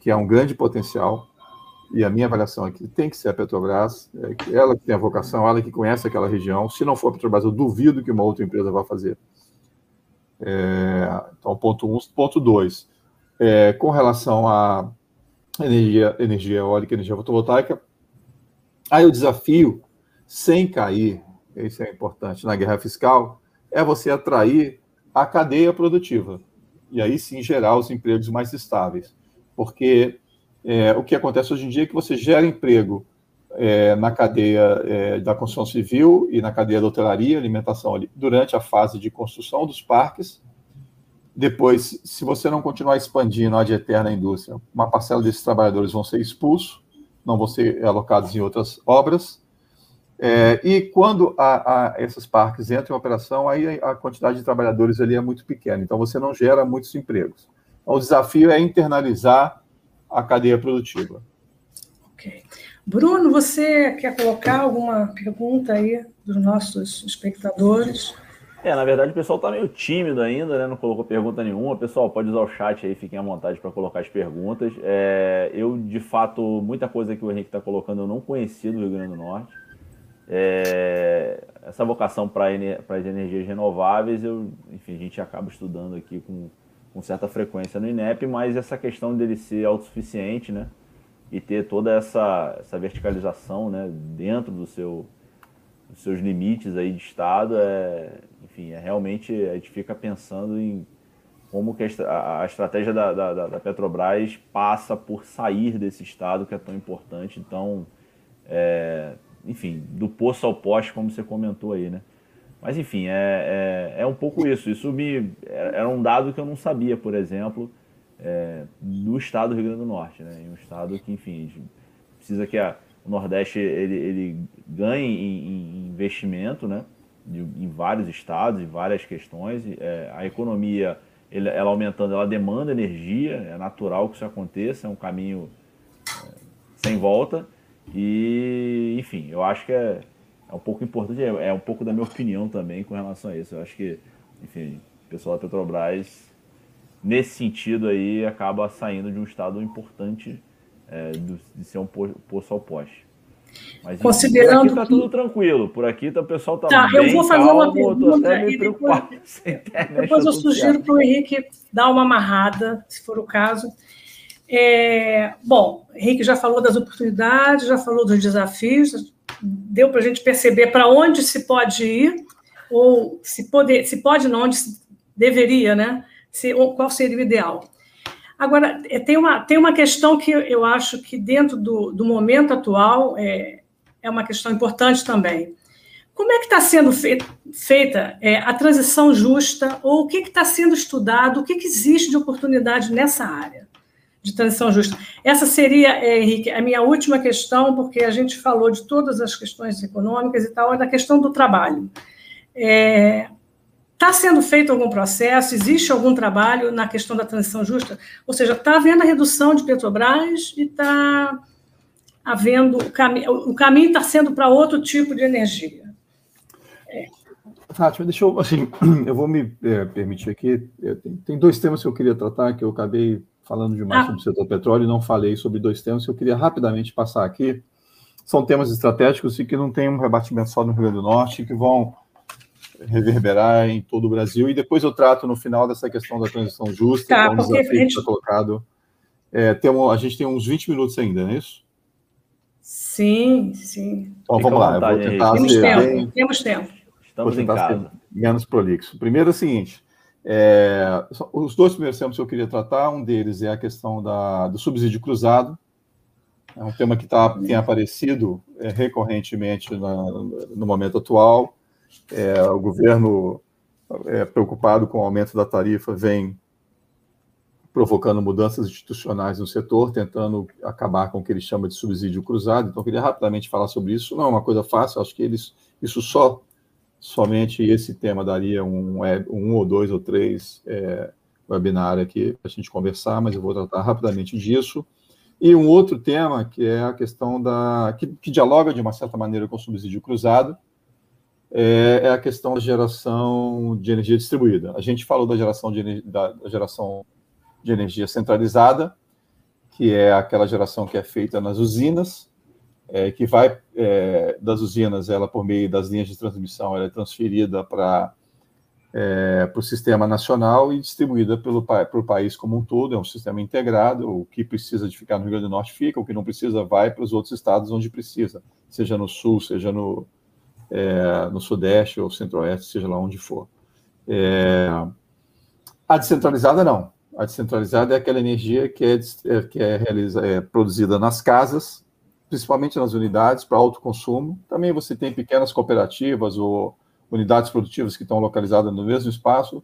que é um grande potencial. E a minha avaliação é que tem que ser a Petrobras, é ela que tem a vocação, ela que conhece aquela região. Se não for a Petrobras, eu duvido que uma outra empresa vá fazer. É, então, ponto um. Ponto dois, é, com relação à energia, energia eólica, energia fotovoltaica, aí o desafio, sem cair, isso é importante, na guerra fiscal, é você atrair a cadeia produtiva. E aí sim gerar os empregos mais estáveis. Porque é, o que acontece hoje em dia é que você gera emprego é, na cadeia é, da construção civil e na cadeia da hotelaria, alimentação ali, durante a fase de construção dos parques. Depois, se você não continuar expandindo a de eterna indústria, uma parcela desses trabalhadores vão ser expulsos, não vão ser alocados em outras obras. É, e quando a, a, esses parques entram em operação, aí a quantidade de trabalhadores ali é muito pequena, então você não gera muitos empregos. Então, o desafio é internalizar a cadeia produtiva. Ok. Bruno, você quer colocar alguma pergunta aí dos nossos espectadores? É, na verdade o pessoal está meio tímido ainda, né? Não colocou pergunta nenhuma. Pessoal, pode usar o chat aí, fiquem à vontade para colocar as perguntas. É, eu, de fato, muita coisa que o Henrique está colocando eu não conhecia do Rio Grande do Norte. É, essa vocação para as energias renováveis, eu, enfim, a gente acaba estudando aqui com, com certa frequência no INEP, mas essa questão dele ser autossuficiente, né? E ter toda essa, essa verticalização né, dentro do seu, dos seus limites aí de Estado, é, enfim, é realmente a gente fica pensando em como que a, a estratégia da, da, da, Petrobras passa por sair desse Estado que é tão importante. Então, é, enfim, do poço ao poste, como você comentou aí, né? Mas, enfim, é, é, é um pouco isso. Isso me era um dado que eu não sabia, por exemplo, é, do estado do Rio Grande do Norte, né? Um estado que, enfim, precisa que a, o Nordeste ele, ele ganhe em, em investimento, né? De, em vários estados, em várias questões. É, a economia, ele, ela aumentando, ela demanda energia, é natural que isso aconteça, é um caminho é, sem volta. E, enfim, eu acho que é, é um pouco importante, é, é, um pouco da minha opinião também com relação a isso. Eu acho que, enfim, o pessoal da Petrobras, nesse sentido aí, acaba saindo de um estado importante é, do, de ser um poço ao poste. Mas Considerando por aqui tá tudo tranquilo, por aqui tá, o pessoal tá, tá bem eu vou fazer calmo, uma pergunta e depois, depois eu sugiro para o Henrique dar uma amarrada, se for o caso, é, bom, Henrique já falou das oportunidades, já falou dos desafios, deu para a gente perceber para onde se pode ir, ou se, pode, se pode não, onde deveria, né? Se, qual seria o ideal. Agora, é, tem uma, tem uma questão que eu acho que, dentro do, do momento atual, é, é uma questão importante também. Como é que está sendo feita é, a transição justa, ou o que está sendo estudado, o que, que existe de oportunidade nessa área? De transição justa. Essa seria, é, Henrique, a minha última questão, porque a gente falou de todas as questões econômicas e tal, é da questão do trabalho. Está é, tá sendo feito algum processo? Existe algum trabalho na questão da transição justa? Ou seja, está havendo a redução de Petrobras e está havendo o, cami o caminho está sendo para outro tipo de energia. É. Fátima, deixa eu, assim, eu vou me é, permitir aqui, é, tem, tem dois temas que eu queria tratar, que eu acabei falando demais ah. sobre o setor petróleo e não falei sobre dois temas que eu queria rapidamente passar aqui. São temas estratégicos e que não tem um rebatimento só no Rio Grande do Norte, que vão reverberar em todo o Brasil. E depois eu trato no final dessa questão da transição justa, tá, que é um desafio gente... que está colocado. É, tem um, a gente tem uns 20 minutos ainda, não é isso? Sim, sim. Então vamos lá, vontade, eu vou tentar temos ser tempo, bem, temos tempo. Estamos em casa. menos prolixo. Primeiro é o seguinte, é, os dois primeiros temas que eu queria tratar, um deles é a questão da, do subsídio cruzado, é um tema que tá, tem aparecido é, recorrentemente na, no momento atual. É, o governo, é, preocupado com o aumento da tarifa, vem provocando mudanças institucionais no setor, tentando acabar com o que ele chama de subsídio cruzado. Então, eu queria rapidamente falar sobre isso. Não é uma coisa fácil, acho que eles, isso só, somente esse tema daria um, um ou dois ou três é, webinar aqui para a gente conversar, mas eu vou tratar rapidamente disso. E um outro tema, que é a questão da. que, que dialoga de uma certa maneira com o subsídio cruzado, é, é, a questão da geração de energia distribuída. A gente falou da geração de, da, da geração de energia centralizada, que é aquela geração que é feita nas usinas, é, que vai é, das usinas, ela por meio das linhas de transmissão, ela é transferida para é, o sistema nacional e distribuída pelo para o país como um todo. É um sistema integrado. O que precisa de ficar no Rio Grande do Norte fica, o que não precisa vai para os outros estados onde precisa, seja no sul, seja no é, no sudeste ou centro-oeste, seja lá onde for. É, a descentralizada não. A descentralizada é aquela energia que é, é, que é, realiza, é produzida nas casas, principalmente nas unidades, para autoconsumo. Também você tem pequenas cooperativas ou unidades produtivas que estão localizadas no mesmo espaço.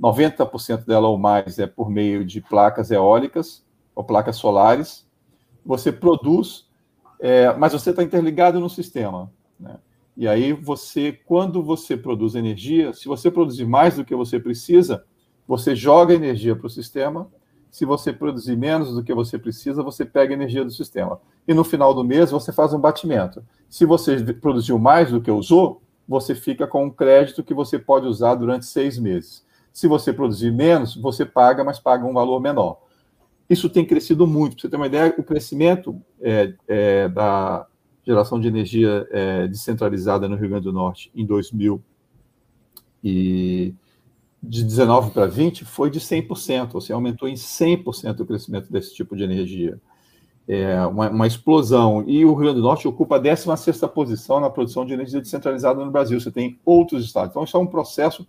90% dela ou mais é por meio de placas eólicas ou placas solares. Você produz, é, mas você está interligado no sistema. Né? E aí você, quando você produz energia, se você produzir mais do que você precisa, você joga energia para o sistema. Se você produzir menos do que você precisa, você pega energia do sistema. E no final do mês, você faz um batimento. Se você produziu mais do que usou, você fica com um crédito que você pode usar durante seis meses. Se você produzir menos, você paga, mas paga um valor menor. Isso tem crescido muito. Para você ter uma ideia, o crescimento é, é, da geração de energia é, descentralizada no Rio Grande do Norte em 2000 e de 19 para 20 foi de 100%, ou seja, aumentou em 100% o crescimento desse tipo de energia. É uma, uma, explosão. E o Rio Grande do Norte ocupa a 16 posição na produção de energia descentralizada no Brasil. Você tem outros estados. Então, isso é um processo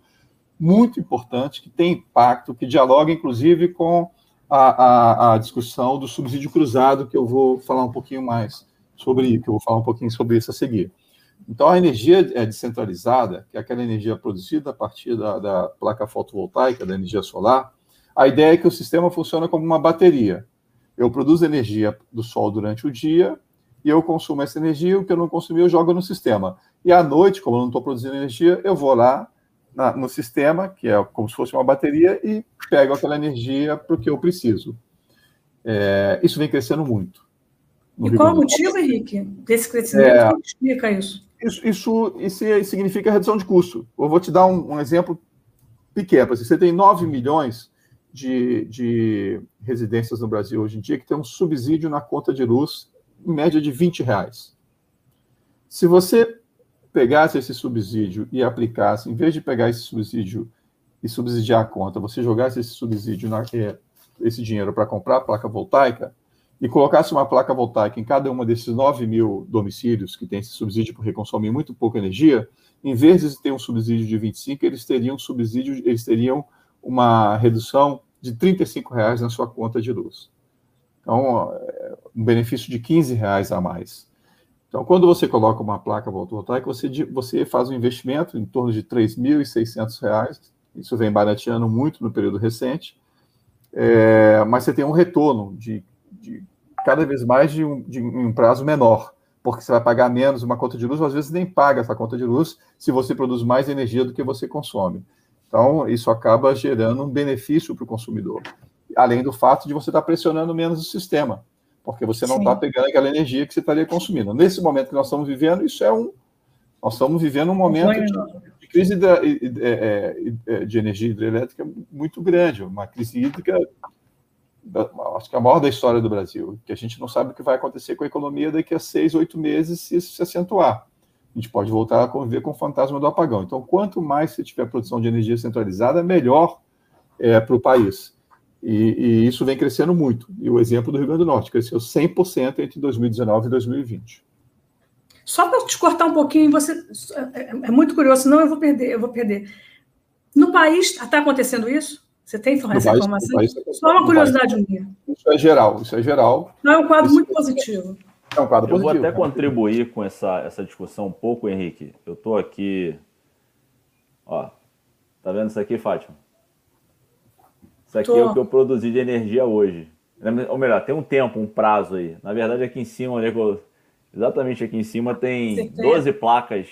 muito importante, que tem impacto, que dialoga, inclusive, com a, a, a discussão do subsídio cruzado, que eu vou falar um pouquinho mais sobre, que eu vou falar um pouquinho sobre isso a seguir. Então, a energia é descentralizada, que é aquela energia produzida a partir da, da, placa fotovoltaica, da energia solar, a ideia é que o sistema funciona como uma bateria. Eu produzo energia do sol durante o dia e eu consumo essa energia, o que eu não consumi eu jogo no sistema. E à noite, como eu não estou produzindo energia, eu vou lá na, no sistema, que é como se fosse uma bateria, e pego aquela energia para o que eu preciso. É, isso vem crescendo muito. E qual o motivo, Henrique, desse crescimento? É, que explica isso? Isso, isso, isso significa redução de custo. Eu vou te dar um, um exemplo pequeno. Você tem 9 milhões de, de residências no Brasil hoje em dia que tem um subsídio na conta de luz, em média de 20 reais. Se você pegasse esse subsídio e aplicasse, em vez de pegar esse subsídio e subsidiar a conta, você jogasse esse subsídio, na, é, esse dinheiro para comprar a placa voltaica, e colocasse uma placa voltaica em cada uma desses 9 mil domicílios que tem esse subsídio por consomem muito pouca energia, em vez de ter um subsídio de 25, eles teriam subsídio, eles teriam uma redução de 35 reais na sua conta de luz. Então, é, um benefício de 15 reais a mais. Então, quando você coloca uma placa fotovoltaica, você, você faz um investimento em torno de 3.600 reais. Isso vem barateando muito no período recente. É, mas você tem um retorno de, de cada vez mais de um, de um prazo menor, porque você vai pagar menos uma conta de luz, ou às vezes nem paga essa conta de luz se você produz mais energia do que você consome. Então, isso acaba gerando um benefício para o consumidor, além do fato de você estar pressionando menos o sistema, porque você não está pegando aquela energia que você estaria consumindo. Nesse momento que nós estamos vivendo, isso é um. Nós estamos vivendo um momento de, de crise de, de, é, é, de energia hidrelétrica muito grande, uma crise hídrica acho que é a maior da história do Brasil, que a gente não sabe o que vai acontecer com a economia daqui a seis, oito meses se isso se acentuar. A gente pode voltar a conviver com o fantasma do apagão. Então, quanto mais se tiver produção de energia centralizada, melhor é, para o país. E, e, isso vem crescendo muito. E o exemplo do Rio Grande do Norte cresceu 100% entre 2019 e 2020. Só para te cortar um pouquinho, você é, é, é muito curioso, senão eu vou perder, eu vou perder. No país está acontecendo isso? Você tem essa país, informação? País, Só uma curiosidade minha. Isso é geral, isso é geral. Não, é um quadro muito positivo. É um quadro Eu positivo. vou até contribuir com essa, essa discussão um pouco, Henrique. Eu estou aqui. Ó, tá vendo isso aqui, Fátima? Isso aqui Tô. é o que eu produzi de energia hoje. Ou melhor, tem um tempo, um prazo aí. Na verdade, aqui em cima, onde é eu... exatamente aqui em cima, tem 12 placas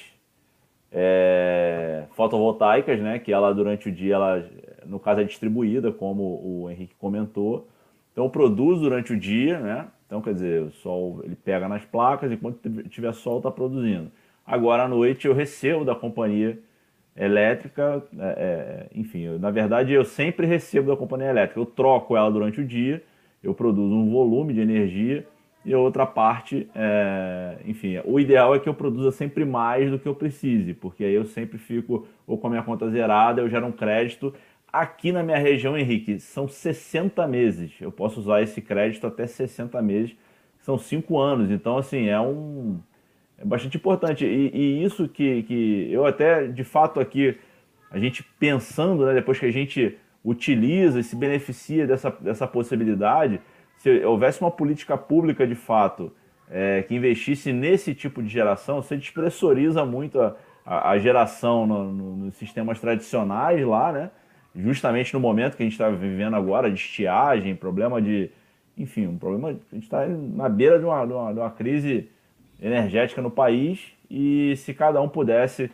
é, fotovoltaicas, né? Que ela durante o dia, ela, no caso, é distribuída, como o Henrique comentou. Então eu produzo durante o dia, né? Então, quer dizer, o sol ele pega nas placas, enquanto tiver sol, está produzindo. Agora à noite eu recebo da companhia elétrica, é, é, enfim, eu, na verdade eu sempre recebo da companhia elétrica. Eu troco ela durante o dia, eu produzo um volume de energia e a outra parte, é, enfim, o ideal é que eu produza sempre mais do que eu precise, porque aí eu sempre fico ou com a minha conta zerada, eu gero um crédito. Aqui na minha região, Henrique, são 60 meses. Eu posso usar esse crédito até 60 meses, são 5 anos. Então, assim, é um. É bastante importante. E, e isso que, que eu até, de fato, aqui, a gente pensando, né, depois que a gente utiliza e se beneficia dessa, dessa possibilidade, se houvesse uma política pública de fato é, que investisse nesse tipo de geração, você despressuriza muito a, a, a geração no, no, nos sistemas tradicionais lá, né? Justamente no momento que a gente está vivendo agora, de estiagem, problema de. Enfim, um problema. A gente está na beira de uma, de, uma, de uma crise energética no país e se cada um pudesse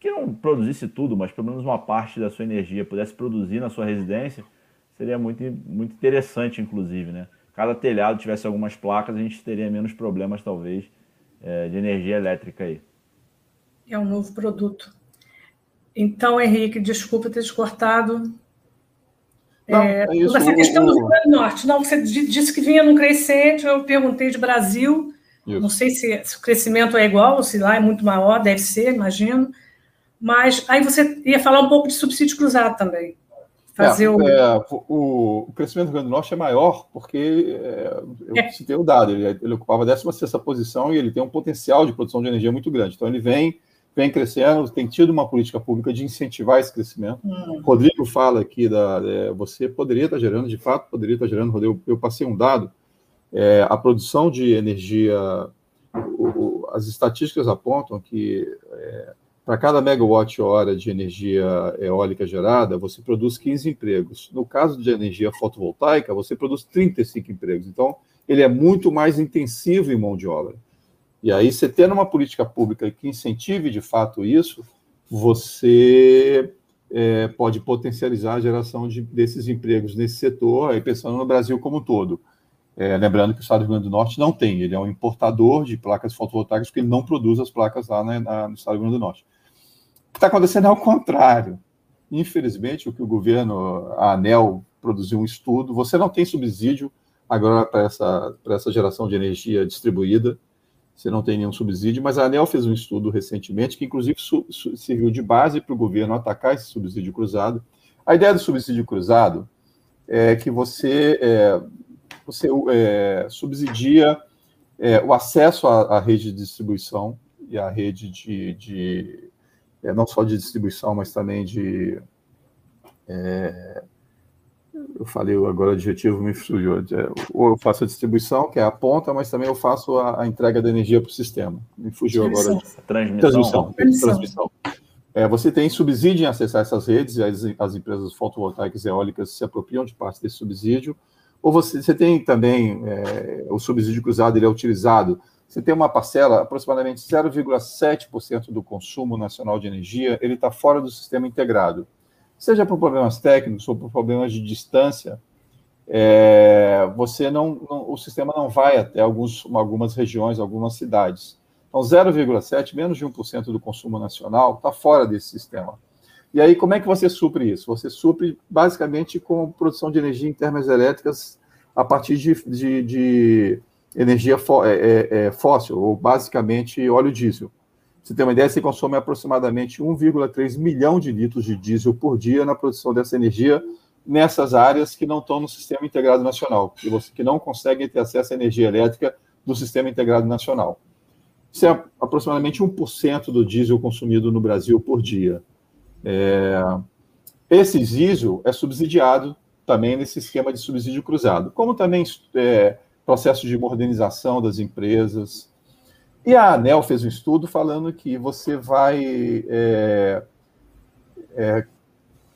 que não produzisse tudo, mas pelo menos uma parte da sua energia pudesse produzir na sua residência, seria muito, muito interessante, inclusive, né? Cada telhado tivesse algumas placas, a gente teria menos problemas, talvez, é, de energia elétrica aí. É um novo produto. Então, Henrique, desculpa ter te cortado. Não, é, é isso, essa questão do Rio Grande do Norte. Não, você disse que vinha num crescente, eu perguntei de Brasil. Isso. Não sei se, se, o crescimento é igual ou se lá é muito maior, deve ser, imagino. Mas aí você ia falar um pouco de subsídio cruzado também. Fazer é, o... É, o... o... crescimento do Rio Grande do Norte é maior porque é, eu é. citei o dado, ele, ele ocupava a 16 posição e ele tem um potencial de produção de energia muito grande. Então ele vem, vem crescendo, tem tido uma política pública de incentivar esse crescimento. Hum. Rodrigo fala aqui da. É, você poderia estar gerando, de fato, poderia estar gerando, Rodrigo, eu passei um dado. É, a produção de energia, o, as estatísticas apontam que é, para cada megawatt-hora de energia eólica gerada, você produz 15 empregos. No caso de energia fotovoltaica, você produz 35 empregos. Então, ele é muito mais intensivo em mão de obra. E aí, você tendo uma política pública que incentive de fato isso, você é, pode potencializar a geração de, desses empregos nesse setor, aí pensando no Brasil como um todo. É, lembrando que o Estado do Rio Grande do Norte não tem, ele é um importador de placas fotovoltaicas, porque ele não produz as placas lá na, na, no Estado do Rio Grande do Norte que está acontecendo é o contrário. Infelizmente, o que o governo, a ANEL, produziu um estudo, você não tem subsídio agora para essa, essa geração de energia distribuída, você não tem nenhum subsídio, mas a ANEL fez um estudo recentemente que, inclusive, serviu de base para o governo atacar esse subsídio cruzado. A ideia do subsídio cruzado é que você, é, você é, subsidia é, o acesso à, à, rede de distribuição e à rede de, de é, não só de distribuição, mas também de. Eu falei agora o adjetivo me fugiu. É, ou eu faço a distribuição, que é a ponta, mas também eu faço a, a entrega da energia para o sistema. Me fugiu agora. Transmissão. Transmissão. Transmissão. É, você tem subsídio em acessar essas redes, e as, as empresas fotovoltaicas e eólicas se apropriam de parte desse subsídio. Ou você, você tem também é, o subsídio cruzado, ele é utilizado você tem uma parcela, aproximadamente 0,7% do consumo nacional de energia, ele está fora do sistema integrado. Seja por problemas técnicos ou por problemas de distância, é, você não, não, o sistema não vai até alguns, algumas regiões, algumas cidades. Então, 0,7, menos de 1% do consumo nacional está fora desse sistema. E aí, como é que você supre isso? Você supre basicamente com produção de energia em termas elétricas a partir de, de, de energia é, é, é, fóssil, ou basicamente óleo diesel. Você tem uma ideia, você consome aproximadamente 1,3 milhão de litros de diesel por dia na produção dessa energia nessas áreas que não estão no Sistema Integrado Nacional, que, você, que não conseguem ter acesso à energia elétrica do Sistema Integrado Nacional. Isso é aproximadamente 1% do diesel consumido no Brasil por dia. É, esse diesel é subsidiado também nesse esquema de subsídio cruzado. Como também é, processo de modernização das empresas. E a ANEL fez um estudo falando que você vai é, é,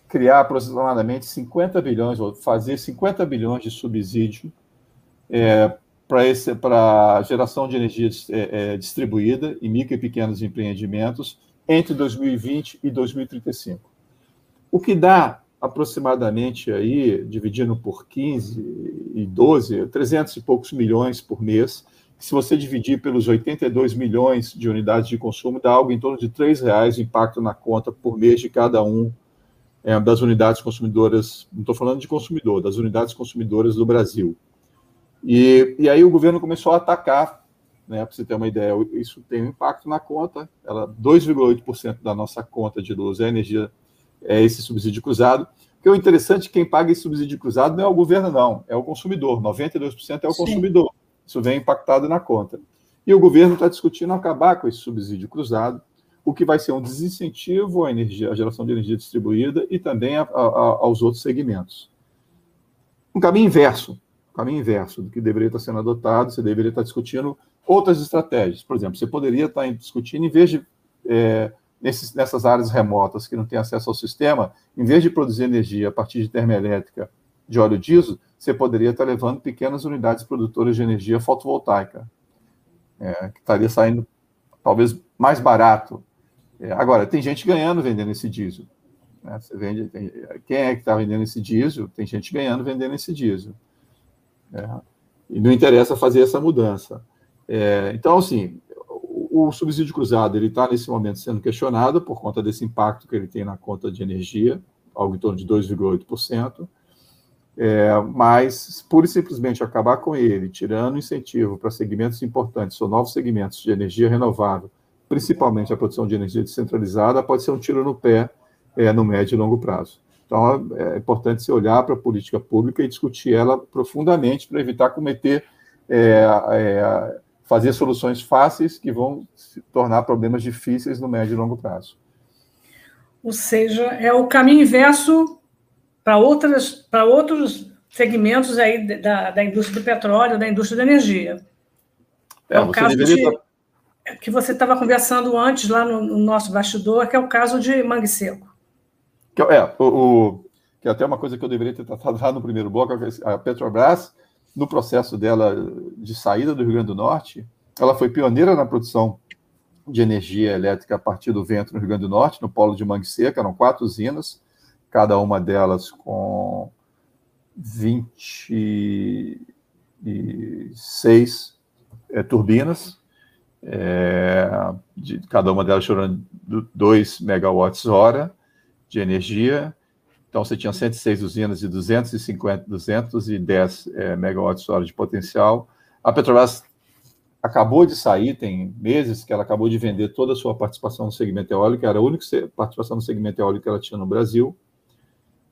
criar aproximadamente 50 bilhões, ou fazer 50 bilhões de subsídio é, para geração de energia é, é, distribuída em micro e pequenos empreendimentos entre 2020 e 2035. O que dá aproximadamente aí, dividindo por 15 e 12, 300 e poucos milhões por mês. Se você dividir pelos 82 milhões de unidades de consumo, dá algo em torno de R$ reais de impacto na conta por mês de cada um é, das unidades consumidoras, não estou falando de consumidor, das unidades consumidoras do Brasil. E, e aí o governo começou a atacar, né, para você ter uma ideia, isso tem um impacto na conta, 2,8% da nossa conta de luz é energia, é esse subsídio cruzado. Porque o interessante é que quem paga esse subsídio cruzado não é o governo, não, é o consumidor. 92% é o Sim. consumidor. Isso vem impactado na conta. E o governo está discutindo acabar com esse subsídio cruzado, o que vai ser um desincentivo à, energia, à geração de energia distribuída e também a, a, aos outros segmentos. Um caminho inverso caminho inverso do que deveria estar sendo adotado, você deveria estar discutindo outras estratégias. Por exemplo, você poderia estar discutindo, em vez de, é, nesses, nessas áreas remotas que não têm acesso ao sistema, em vez de produzir energia a partir de termoelétrica de óleo diesel, você poderia estar levando pequenas unidades produtoras de energia fotovoltaica, é, que estaria saindo talvez mais barato. É, agora, tem gente ganhando vendendo esse diesel. Né? Você vende, tem, quem é que está vendendo esse diesel? Tem gente ganhando vendendo esse diesel. É, e não interessa fazer essa mudança. É, então, assim, o, o, subsídio cruzado ele está nesse momento sendo questionado por conta desse impacto que ele tem na conta de energia, algo em torno de 2,8%. É, mas, pura e simplesmente acabar com ele, tirando incentivo para segmentos importantes, ou novos segmentos de energia renovável, principalmente a produção de energia descentralizada, pode ser um tiro no pé é, no médio e longo prazo. Então, é importante se olhar para a política pública e discutir ela profundamente para evitar cometer, é, é, fazer soluções fáceis que vão se tornar problemas difíceis no médio e longo prazo. Ou seja, é o caminho inverso para outras para outros segmentos aí da, da indústria do petróleo, da indústria da energia. É, é o caso de, que você estava conversando antes lá no, no nosso bastidor, que é o caso de Mangue Seco. Que, é, o, o, que é até uma coisa que eu deveria ter tratado lá no primeiro bloco, a Petrobras, no processo dela de saída do Rio Grande do Norte, ela foi pioneira na produção de energia elétrica a partir do vento no Rio Grande do Norte, no polo de Mangue Seca, eram quatro usinas, cada uma delas com 26 é, turbinas, é, de, cada uma delas chorando 2 megawatts hora, de energia. Então, você tinha 106 usinas de 250, 210 é, megawatts hora de potencial. A Petrobras acabou de sair, tem meses que ela acabou de vender toda a sua participação no segmento eólico, era a única participação no segmento eólico que ela tinha no Brasil.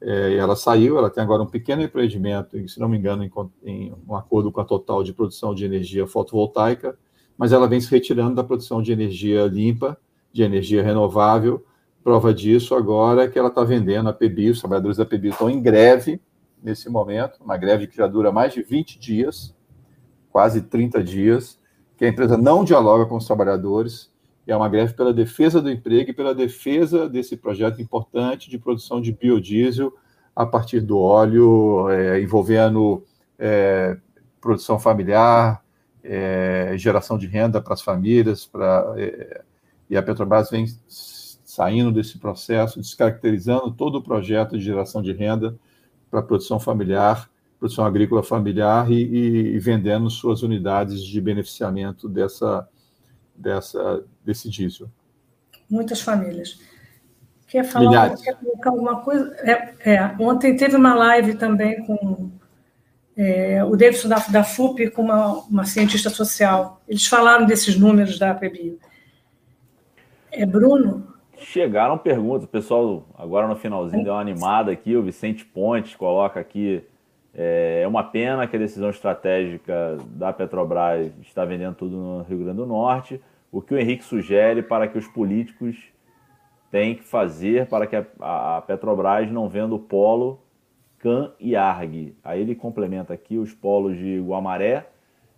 É, ela saiu, ela tem agora um pequeno empreendimento, se não me engano, em, em, um acordo com a Total de produção de energia fotovoltaica, mas ela vem se retirando da produção de energia limpa, de energia renovável, Prova disso agora é que ela está vendendo a PBio, os trabalhadores da PBio estão em greve nesse momento, uma greve que já dura mais de 20 dias, quase 30 dias, que a empresa não dialoga com os trabalhadores, é uma greve pela defesa do emprego e pela defesa desse projeto importante de produção de biodiesel a partir do óleo, é, envolvendo é, produção familiar, é, geração de renda para as famílias, pra, é, e a Petrobras vem saindo desse processo, descaracterizando todo o projeto de geração de renda para produção familiar, produção agrícola familiar e, e, e, vendendo suas unidades de beneficiamento dessa, dessa, desse diesel. Muitas famílias. Quer falar quer colocar alguma coisa? É, é, ontem teve uma live também com é, o Davidson da, da FUP com uma, uma cientista social. Eles falaram desses números da PBio. É Bruno? Chegaram perguntas, o pessoal agora no finalzinho deu uma animada aqui, o Vicente Pontes coloca aqui, é, é uma pena que a decisão estratégica da Petrobras está vendendo tudo no Rio Grande do Norte, o que o Henrique sugere para que os políticos têm que fazer para que a, a Petrobras não venda o polo Can e Arg. Aí ele complementa aqui os polos de Guamaré,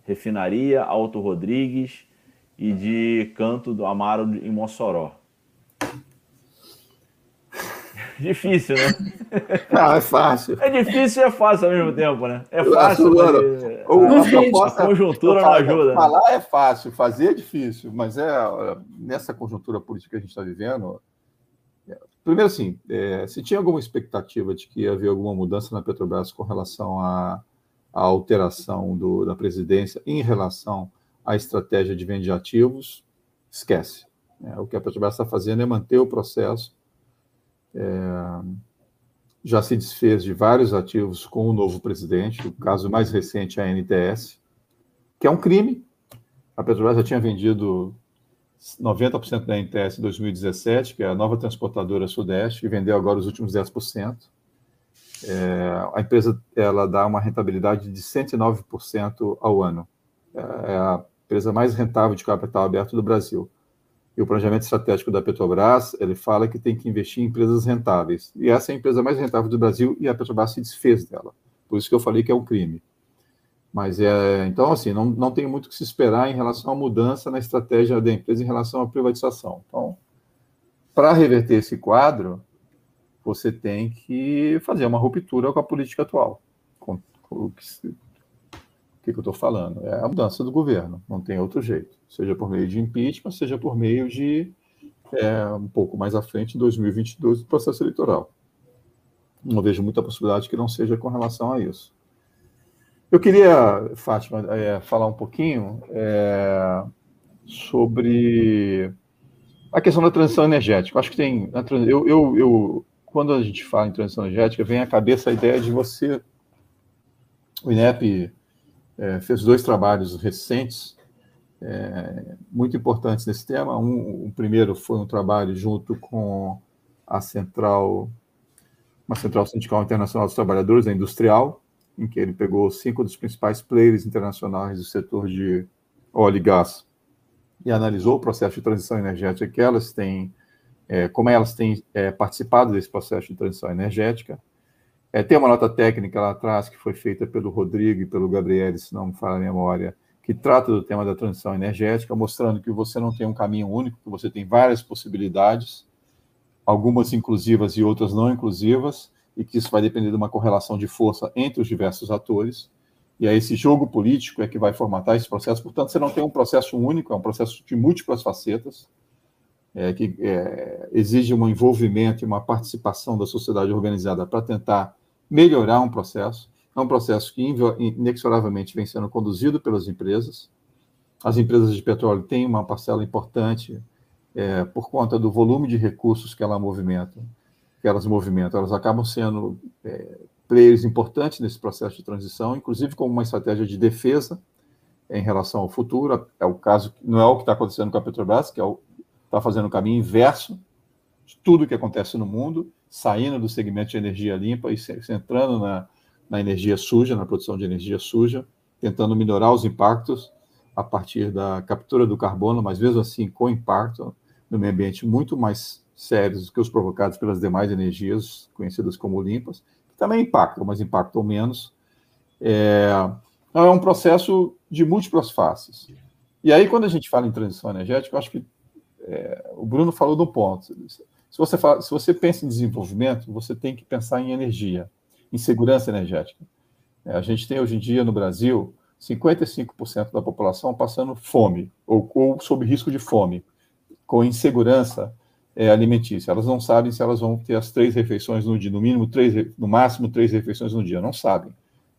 Refinaria, Alto Rodrigues e de Canto do Amaro em Mossoró. Difícil, né? Ah, é fácil. É difícil e é fácil ao mesmo tempo, né? É fácil, mas... a, proposta, a conjuntura não ajuda. Né? Falar é fácil, fazer é difícil, mas é nessa conjuntura política que a gente está vivendo. É, primeiro, assim, é, se tinha alguma expectativa de que ia haver alguma mudança na Petrobras com relação à, à alteração do, da presidência em relação à estratégia de venda de ativos, esquece. É, o que a Petrobras está fazendo é manter o processo já se desfez de vários ativos com o novo presidente, o caso mais recente é a NTS, que é um crime. A Petrobras já tinha vendido 90% da NTS em 2017, que é a nova transportadora Sudeste, e vendeu agora os últimos 10%. É, a empresa ela dá uma rentabilidade de 109% ao ano. É, é a empresa mais rentável de capital aberto do Brasil e o planejamento estratégico da Petrobras, ele fala que tem que investir em empresas rentáveis. E essa é a empresa mais rentável do Brasil e a Petrobras se desfez dela. Por isso que eu falei que é um crime. Mas é, então, assim, não, não tem muito o que se esperar em relação à mudança na estratégia da empresa em relação à privatização. Então, para reverter esse quadro, você tem que fazer uma ruptura com a política atual. Com, com o que, o que, que eu estou falando? É a mudança do governo, não tem outro jeito. Seja por meio de impeachment, seja por meio de, é, um pouco mais à frente, em 2022, do processo eleitoral. Não vejo muita possibilidade que não seja com relação a isso. Eu queria, Fátima, é, falar um pouquinho é, sobre a questão da transição energética. Acho que tem. Eu, eu, eu, quando a gente fala em transição energética, vem à cabeça a ideia de você. O INEP é, fez dois trabalhos recentes é, muito importantes nesse tema. Um, o primeiro foi um trabalho junto com a Central, uma Central Sindical Internacional dos Trabalhadores, a Industrial, em que ele pegou cinco dos principais players internacionais do setor de óleo e gás e analisou o processo de transição energética que elas têm, é, como elas têm é, participado desse processo de transição energética, é, tem uma nota técnica lá atrás que foi feita pelo Rodrigo e pelo Gabriel, se não me falha a memória, que trata do tema da transição energética, mostrando que você não tem um caminho único, que você tem várias possibilidades, algumas inclusivas e outras não inclusivas, e que isso vai depender de uma correlação de força entre os diversos atores. E aí esse jogo político é que vai formatar esse processo. Portanto, você não tem um processo único, é um processo de múltiplas facetas, é, que é, exige um envolvimento e uma participação da sociedade organizada para tentar melhorar um processo. É um processo que inexoravelmente vem sendo conduzido pelas empresas. As empresas de petróleo têm uma parcela importante é, por conta do volume de recursos que, que elas movimentam. Elas acabam sendo é, players importantes nesse processo de transição, inclusive como uma estratégia de defesa em relação ao futuro. É o caso, não é o que está acontecendo com a Petrobras, que está é fazendo o caminho inverso de tudo que acontece no mundo saindo do segmento de energia limpa e entrando na, na energia suja, na produção de energia suja, tentando minorar os impactos a partir da captura do carbono, mas mesmo assim com impacto no meio ambiente muito mais sérios do que os provocados pelas demais energias conhecidas como limpas, que também impactam, mas impactam menos. É, então, é um processo de múltiplas faces. E aí, quando a gente fala em transição energética, eu acho que é, o Bruno falou do ponto. Se você, fala, se você pensa em desenvolvimento, você tem que pensar em energia, em segurança energética. É, a gente tem hoje em dia no Brasil 55% da população passando fome, ou, ou sob risco de fome, com insegurança é, alimentícia. Elas não sabem se elas vão ter as três refeições no dia, no mínimo três, no máximo três refeições no dia. Não sabem.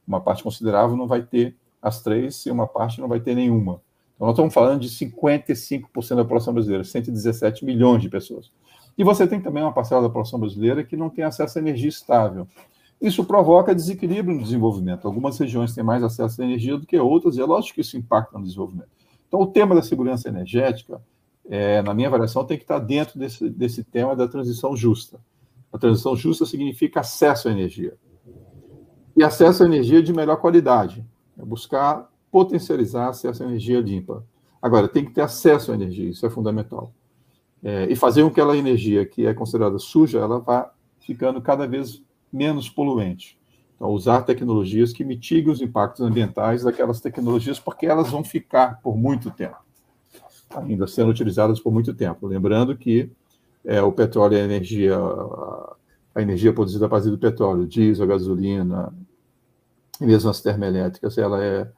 Uma parte considerável não vai ter as três e uma parte não vai ter nenhuma. Então, nós estamos falando de 55% da população brasileira, 117 milhões de pessoas. E você tem também uma parcela da população brasileira que não tem acesso à energia estável. Isso provoca desequilíbrio no desenvolvimento. Algumas regiões têm mais acesso à energia do que outras, e é lógico que isso impacta no desenvolvimento. Então, o tema da segurança energética, é, na minha avaliação, tem que estar dentro desse, desse tema da transição justa. A transição justa significa acesso à energia. E acesso à energia de melhor qualidade. É buscar potencializar acesso à energia limpa. Agora, tem que ter acesso à energia, isso é fundamental é, e fazer com que aquela energia que é considerada suja, ela vá ficando cada vez menos poluente. Então, usar tecnologias que mitiguem os impactos ambientais daquelas tecnologias, porque elas vão ficar por muito tempo, ainda sendo utilizadas por muito tempo. Lembrando que é, o petróleo é a energia a energia produzida a partir do petróleo, diesel, gasolina, mesmo as termoelétricas, ela é,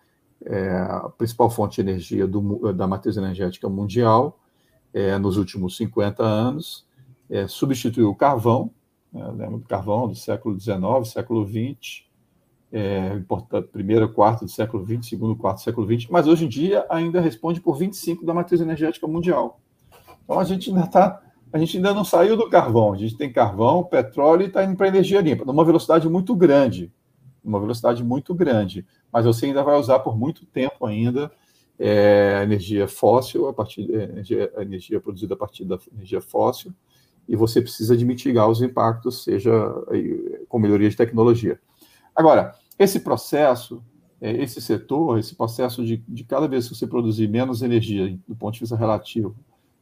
é a principal fonte de energia do, da matriz energética mundial é, nos últimos 50 anos, é, substituiu o carvão, né, lembra do carvão do século XIX, século XX, é, primeiro quarto do século XX, segundo quarto do século XX, mas hoje em dia ainda responde por 25 da matriz energética mundial. Então a gente ainda está, a gente ainda não saiu do carvão, a gente tem carvão, petróleo e está indo para energia limpa, numa velocidade muito grande, uma velocidade muito grande, mas você ainda vai usar por muito tempo ainda é, energia fóssil, a partir é, energia, energia produzida a partir da energia fóssil, e você precisa de mitigar os impactos, seja com melhoria de tecnologia. Agora, esse processo, é, esse setor, esse processo de, de cada vez que você produzir menos energia, do ponto de vista relativo,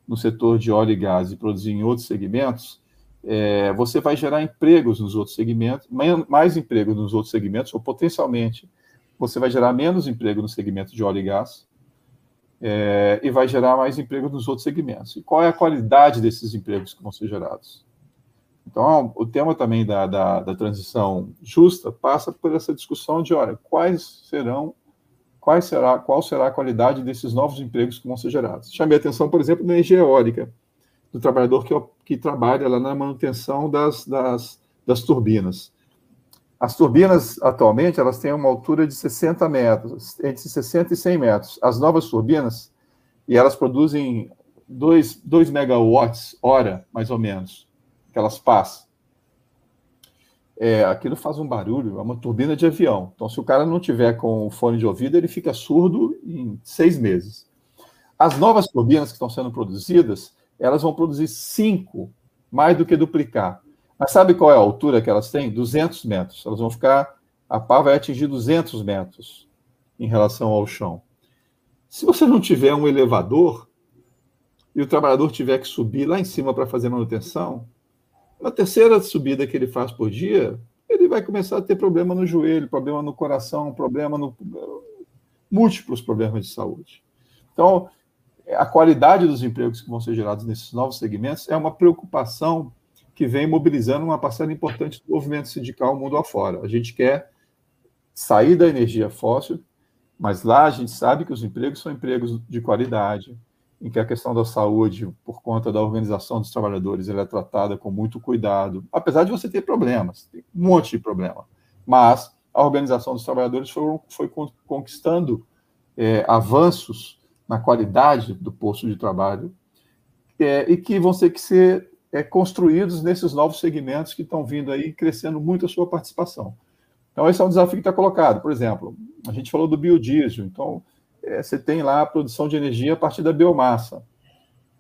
no setor de óleo e gás e produzir em outros segmentos, é, você vai gerar empregos nos outros segmentos, mais empregos nos outros segmentos, ou potencialmente você vai gerar menos emprego no segmento de óleo e gás, é, e vai gerar mais empregos nos outros segmentos. E qual é a qualidade desses empregos que vão ser gerados? Então, o tema também da, da, da, transição justa passa por essa discussão de, olha, quais serão, quais será, qual será a qualidade desses novos empregos que vão ser gerados. Chamei a atenção, por exemplo, da energia eólica, do trabalhador que, que trabalha lá na manutenção das, das, das turbinas. As turbinas, atualmente, elas têm uma altura de 60 metros, entre 60 e 100 metros. As novas turbinas, e elas produzem 2, 2 megawatts hora, mais ou menos aquelas pás. É, aquilo faz um barulho, é uma turbina de avião. Então, se o cara não tiver com o fone de ouvido, ele fica surdo em seis meses. As novas turbinas que estão sendo produzidas, elas vão produzir cinco, mais do que duplicar. Mas sabe qual é a altura que elas têm? 200 metros. Elas vão ficar, a pá vai atingir 200 metros em relação ao chão. Se você não tiver um elevador e o trabalhador tiver que subir lá em cima para fazer manutenção, na terceira subida que ele faz por dia, ele vai começar a ter problema no joelho, problema no coração, problema no múltiplos problemas de saúde. Então, a qualidade dos empregos que vão ser gerados nesses novos segmentos é uma preocupação que vem mobilizando uma parcela importante do movimento sindical mundo afora. A gente quer sair da energia fóssil, mas lá a gente sabe que os empregos são empregos de qualidade, em que a questão da saúde, por conta da organização dos trabalhadores, ela é tratada com muito cuidado, apesar de você ter problemas, tem um monte de problema, mas a organização dos trabalhadores foi, conquistando é, avanços na qualidade do posto de trabalho é, e que vão ter que ser é, construídos nesses novos segmentos que estão vindo aí, crescendo muito a sua participação. Então, esse é um desafio que está colocado. Por exemplo, a gente falou do biodiesel, então é, você tem lá a produção de energia a partir da biomassa.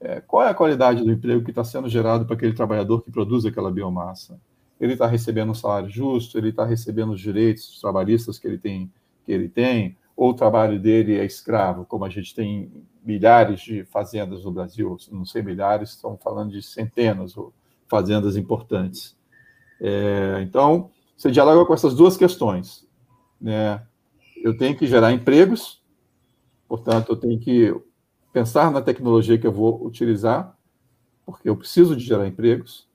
É, qual é a qualidade do emprego que está sendo gerado para aquele trabalhador que produz aquela biomassa? Ele está recebendo um salário justo? Ele está recebendo os direitos trabalhistas que ele tem? Que ele tem? Ou o trabalho dele é escravo, como a gente tem milhares de fazendas no Brasil, não sei milhares, estão falando de centenas de fazendas importantes. É, então, você dialoga com essas duas questões. Né? Eu tenho que gerar empregos, Portanto, eu tenho que pensar na tecnologia que eu vou utilizar, porque eu preciso de gerar empregos,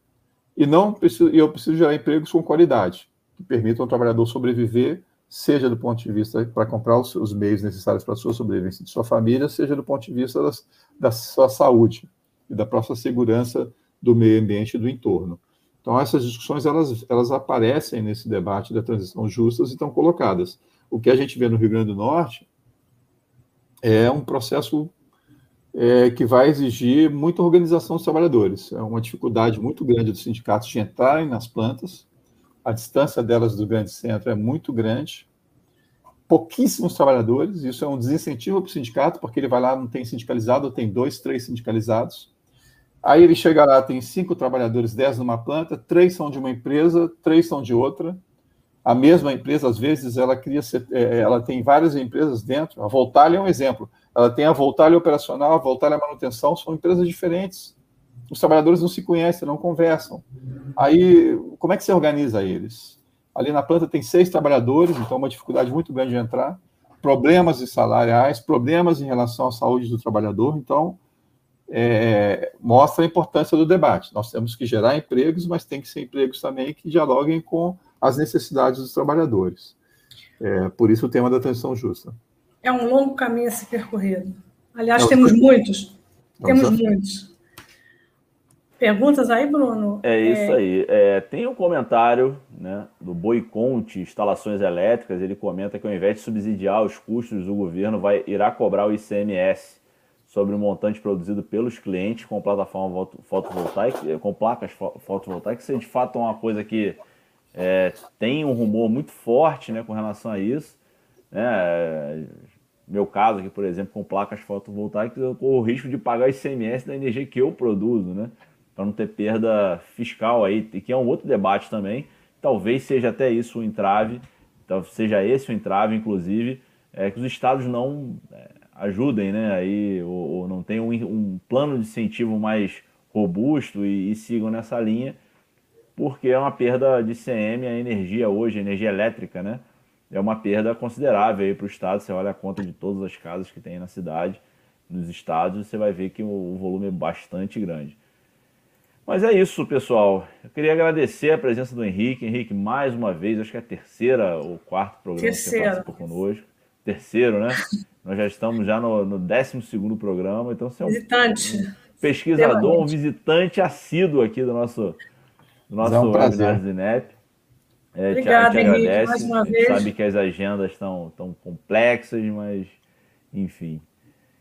e não preciso, eu preciso gerar empregos com qualidade, que permitam ao trabalhador sobreviver, seja do ponto de vista para comprar os, os, meios necessários para a sua sobrevivência de sua família, seja do ponto de vista das, da sua saúde e da própria segurança do meio ambiente e do entorno. Então, essas discussões elas, elas aparecem nesse debate da transição justas e estão colocadas. O que a gente vê no Rio Grande do Norte é um processo é, que vai exigir muita organização dos trabalhadores. É uma dificuldade muito grande dos sindicatos de entrarem nas plantas, a distância delas do grande centro é muito grande, pouquíssimos trabalhadores, isso é um desincentivo para o sindicato, porque ele vai lá, não tem sindicalizado, tem dois, três sindicalizados. Aí ele chega lá, tem cinco trabalhadores, dez numa planta, três são de uma empresa, três são de outra, a mesma empresa, às vezes, ela cria, é, é, ela tem várias empresas dentro. A Voltalha é um exemplo. Ela tem a Voltalha operacional, a Voltalha manutenção, são empresas diferentes. Os trabalhadores não se conhecem, não conversam. Aí, como é que você organiza eles? Ali na planta tem seis trabalhadores, então é uma dificuldade muito grande de entrar. Problemas salariais, problemas em relação à saúde do trabalhador. Então, é, mostra a importância do debate. Nós temos que gerar empregos, mas tem que ser empregos também que dialoguem com as necessidades dos trabalhadores. É, por isso o tema da transição justa. É um longo caminho a se percorrer. Aliás, é, temos muitos. Temos muitos. Perguntas aí, Bruno? É isso é... aí. É, tem um comentário né, do Boiconte Instalações Elétricas. Ele comenta que ao invés de subsidiar os custos, o governo vai, irá cobrar o ICMS sobre o montante produzido pelos clientes com plataforma fotovoltaica, com placas fotovoltaicas. Isso é de fato uma coisa que é, tem um rumor muito forte né, com relação a isso. Né? Meu caso aqui, por exemplo, com placas fotovoltaicas, eu corro o risco de pagar ICMS da energia que eu produzo, né? Para não ter perda fiscal aí, que é um outro debate também. Talvez seja até isso o entrave, então, seja esse o entrave, inclusive, é que os estados não é, ajudem, né? Aí, ou, ou não tenham um, um, plano de incentivo mais robusto e, e sigam nessa linha porque é uma perda de CM a energia hoje, a energia elétrica, né? É uma perda considerável aí para o Estado. Você olha a conta de todas as casas que tem na cidade, nos estados, você vai ver que o volume é bastante grande. Mas é isso, pessoal. Eu queria agradecer a presença do Henrique. Henrique, mais uma vez, acho que é a terceira ou quarto programa Terceiro. que você participou conosco. Terceiro, né? Nós já estamos já no, no 12 programa, então você é um, visitante. pesquisador, um visitante assíduo aqui do nosso do nosso é um webinar Zinep. É, Obrigada, te, te Henrique, agradece. mais uma vez. sabe que as agendas estão tão complexas, mas enfim.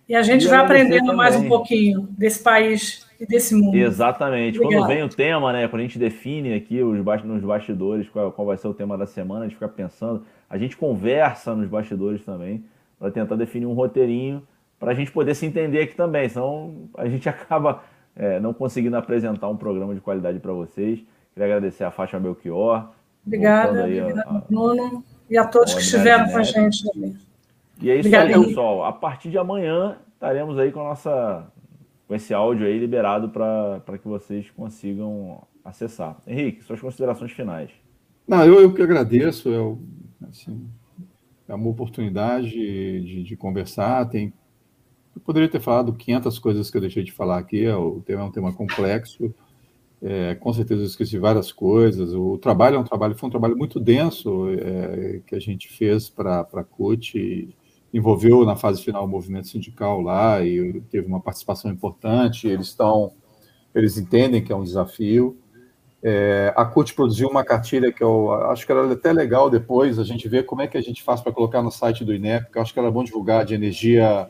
E a gente e vai aprendendo também. mais um pouquinho desse país e desse mundo. Exatamente. Quando vem o tema, né? Quando a gente define aqui os nos bastidores qual, qual vai ser o tema da semana, a gente fica pensando. A gente conversa nos bastidores também para tentar definir um roteirinho para a gente poder se entender aqui também. Senão a gente acaba é, não conseguindo apresentar um programa de qualidade para vocês. Queria agradecer a Fátima Belchior. Obrigada, obrigada Bruno, e a todos que estiveram com a gente também. E é isso Obrigada, aí, pessoal. A partir de amanhã estaremos aí com, a nossa, com esse áudio aí liberado para que vocês consigam acessar. Henrique, suas considerações finais. Não, eu, eu que agradeço. Eu, assim, é uma oportunidade de, de conversar. Tem, eu poderia ter falado 500 coisas que eu deixei de falar aqui. É, o tema é um tema complexo. É, com certeza eu esqueci várias coisas. O trabalho é um trabalho, foi um trabalho muito denso é, que a gente fez para a CUT, envolveu na fase final o movimento sindical lá e teve uma participação importante. Eles estão, eles entendem que é um desafio. É, a CUT produziu uma cartilha que eu acho que era até legal depois a gente ver como é que a gente faz para colocar no site do INEP, que eu acho que era bom divulgar de energia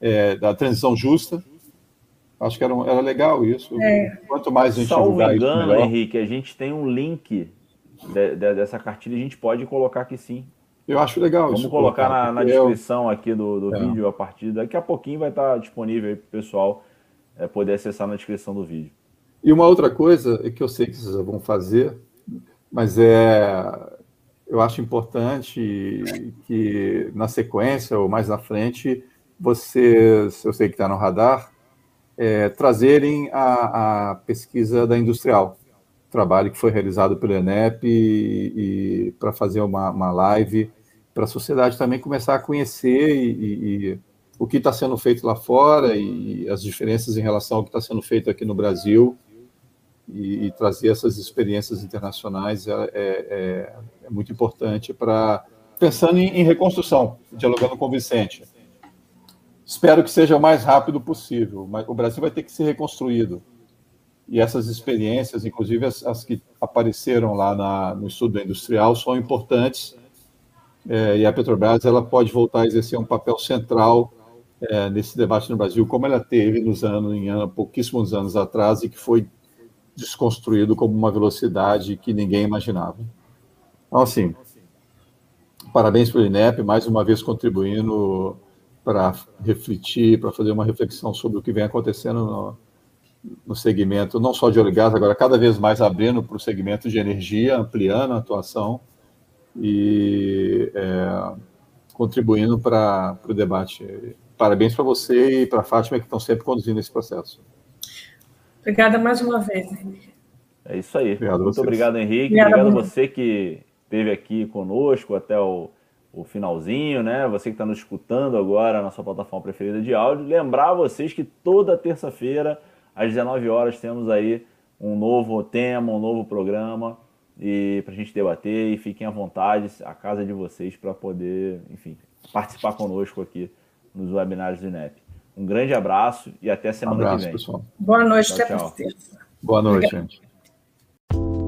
é, da transição justa Acho que era, era legal isso. É. Quanto mais a gente Salvo engano, isso, Henrique, a gente tem um link de, de, dessa cartilha, a gente pode colocar aqui sim. Eu acho legal Vamos isso. colocar na, na descrição aqui do, do é. vídeo a partir daqui a pouquinho vai estar disponível aí para o pessoal é, poder acessar na descrição do vídeo. E uma outra coisa é que eu sei que vocês vão fazer, mas é eu acho importante que na sequência ou mais na frente vocês, eu sei que está no radar, é, trazerem a, a, pesquisa da industrial, trabalho que foi realizado pelo ENEP e, e para fazer uma, uma live para a sociedade também começar a conhecer e, e o que está sendo feito lá fora e as diferenças em relação ao que está sendo feito aqui no Brasil e, e trazer essas experiências internacionais é, é, é, é muito importante para pensando em, em reconstrução, dialogando com o Vicente Espero que seja o mais rápido possível, mas o Brasil vai ter que ser reconstruído. E essas experiências, inclusive as, as que apareceram lá na, no estudo industrial, são importantes. É, e a Petrobras ela pode voltar a exercer um papel central é, nesse debate no Brasil, como ela teve nos anos, em pouquíssimos anos atrás, e que foi desconstruído como uma velocidade que ninguém imaginava. Então, assim, parabéns para o INEP, mais uma vez contribuindo para refletir, para fazer uma reflexão sobre o que vem acontecendo no, no segmento, não só de óleo e gás, agora cada vez mais abrindo para o segmento de energia, ampliando a atuação e é, contribuindo para o debate. Parabéns para você e para a Fátima, que estão sempre conduzindo esse processo. Obrigada mais uma vez, Henrique. É isso aí. Obrigado Muito obrigado, Henrique. Obrigada, obrigado a você que esteve aqui conosco até o o finalzinho, né? Você que está nos escutando agora na sua plataforma preferida de áudio, lembrar vocês que toda terça-feira, às 19 horas, temos aí um novo tema, um novo programa e para a gente debater e fiquem à vontade, a casa de vocês para poder, enfim, participar conosco aqui nos webinários do INEP. Um grande abraço e até semana um abraço, que vem. Pessoal. Boa noite, tchau, até tchau. Boa noite, gente.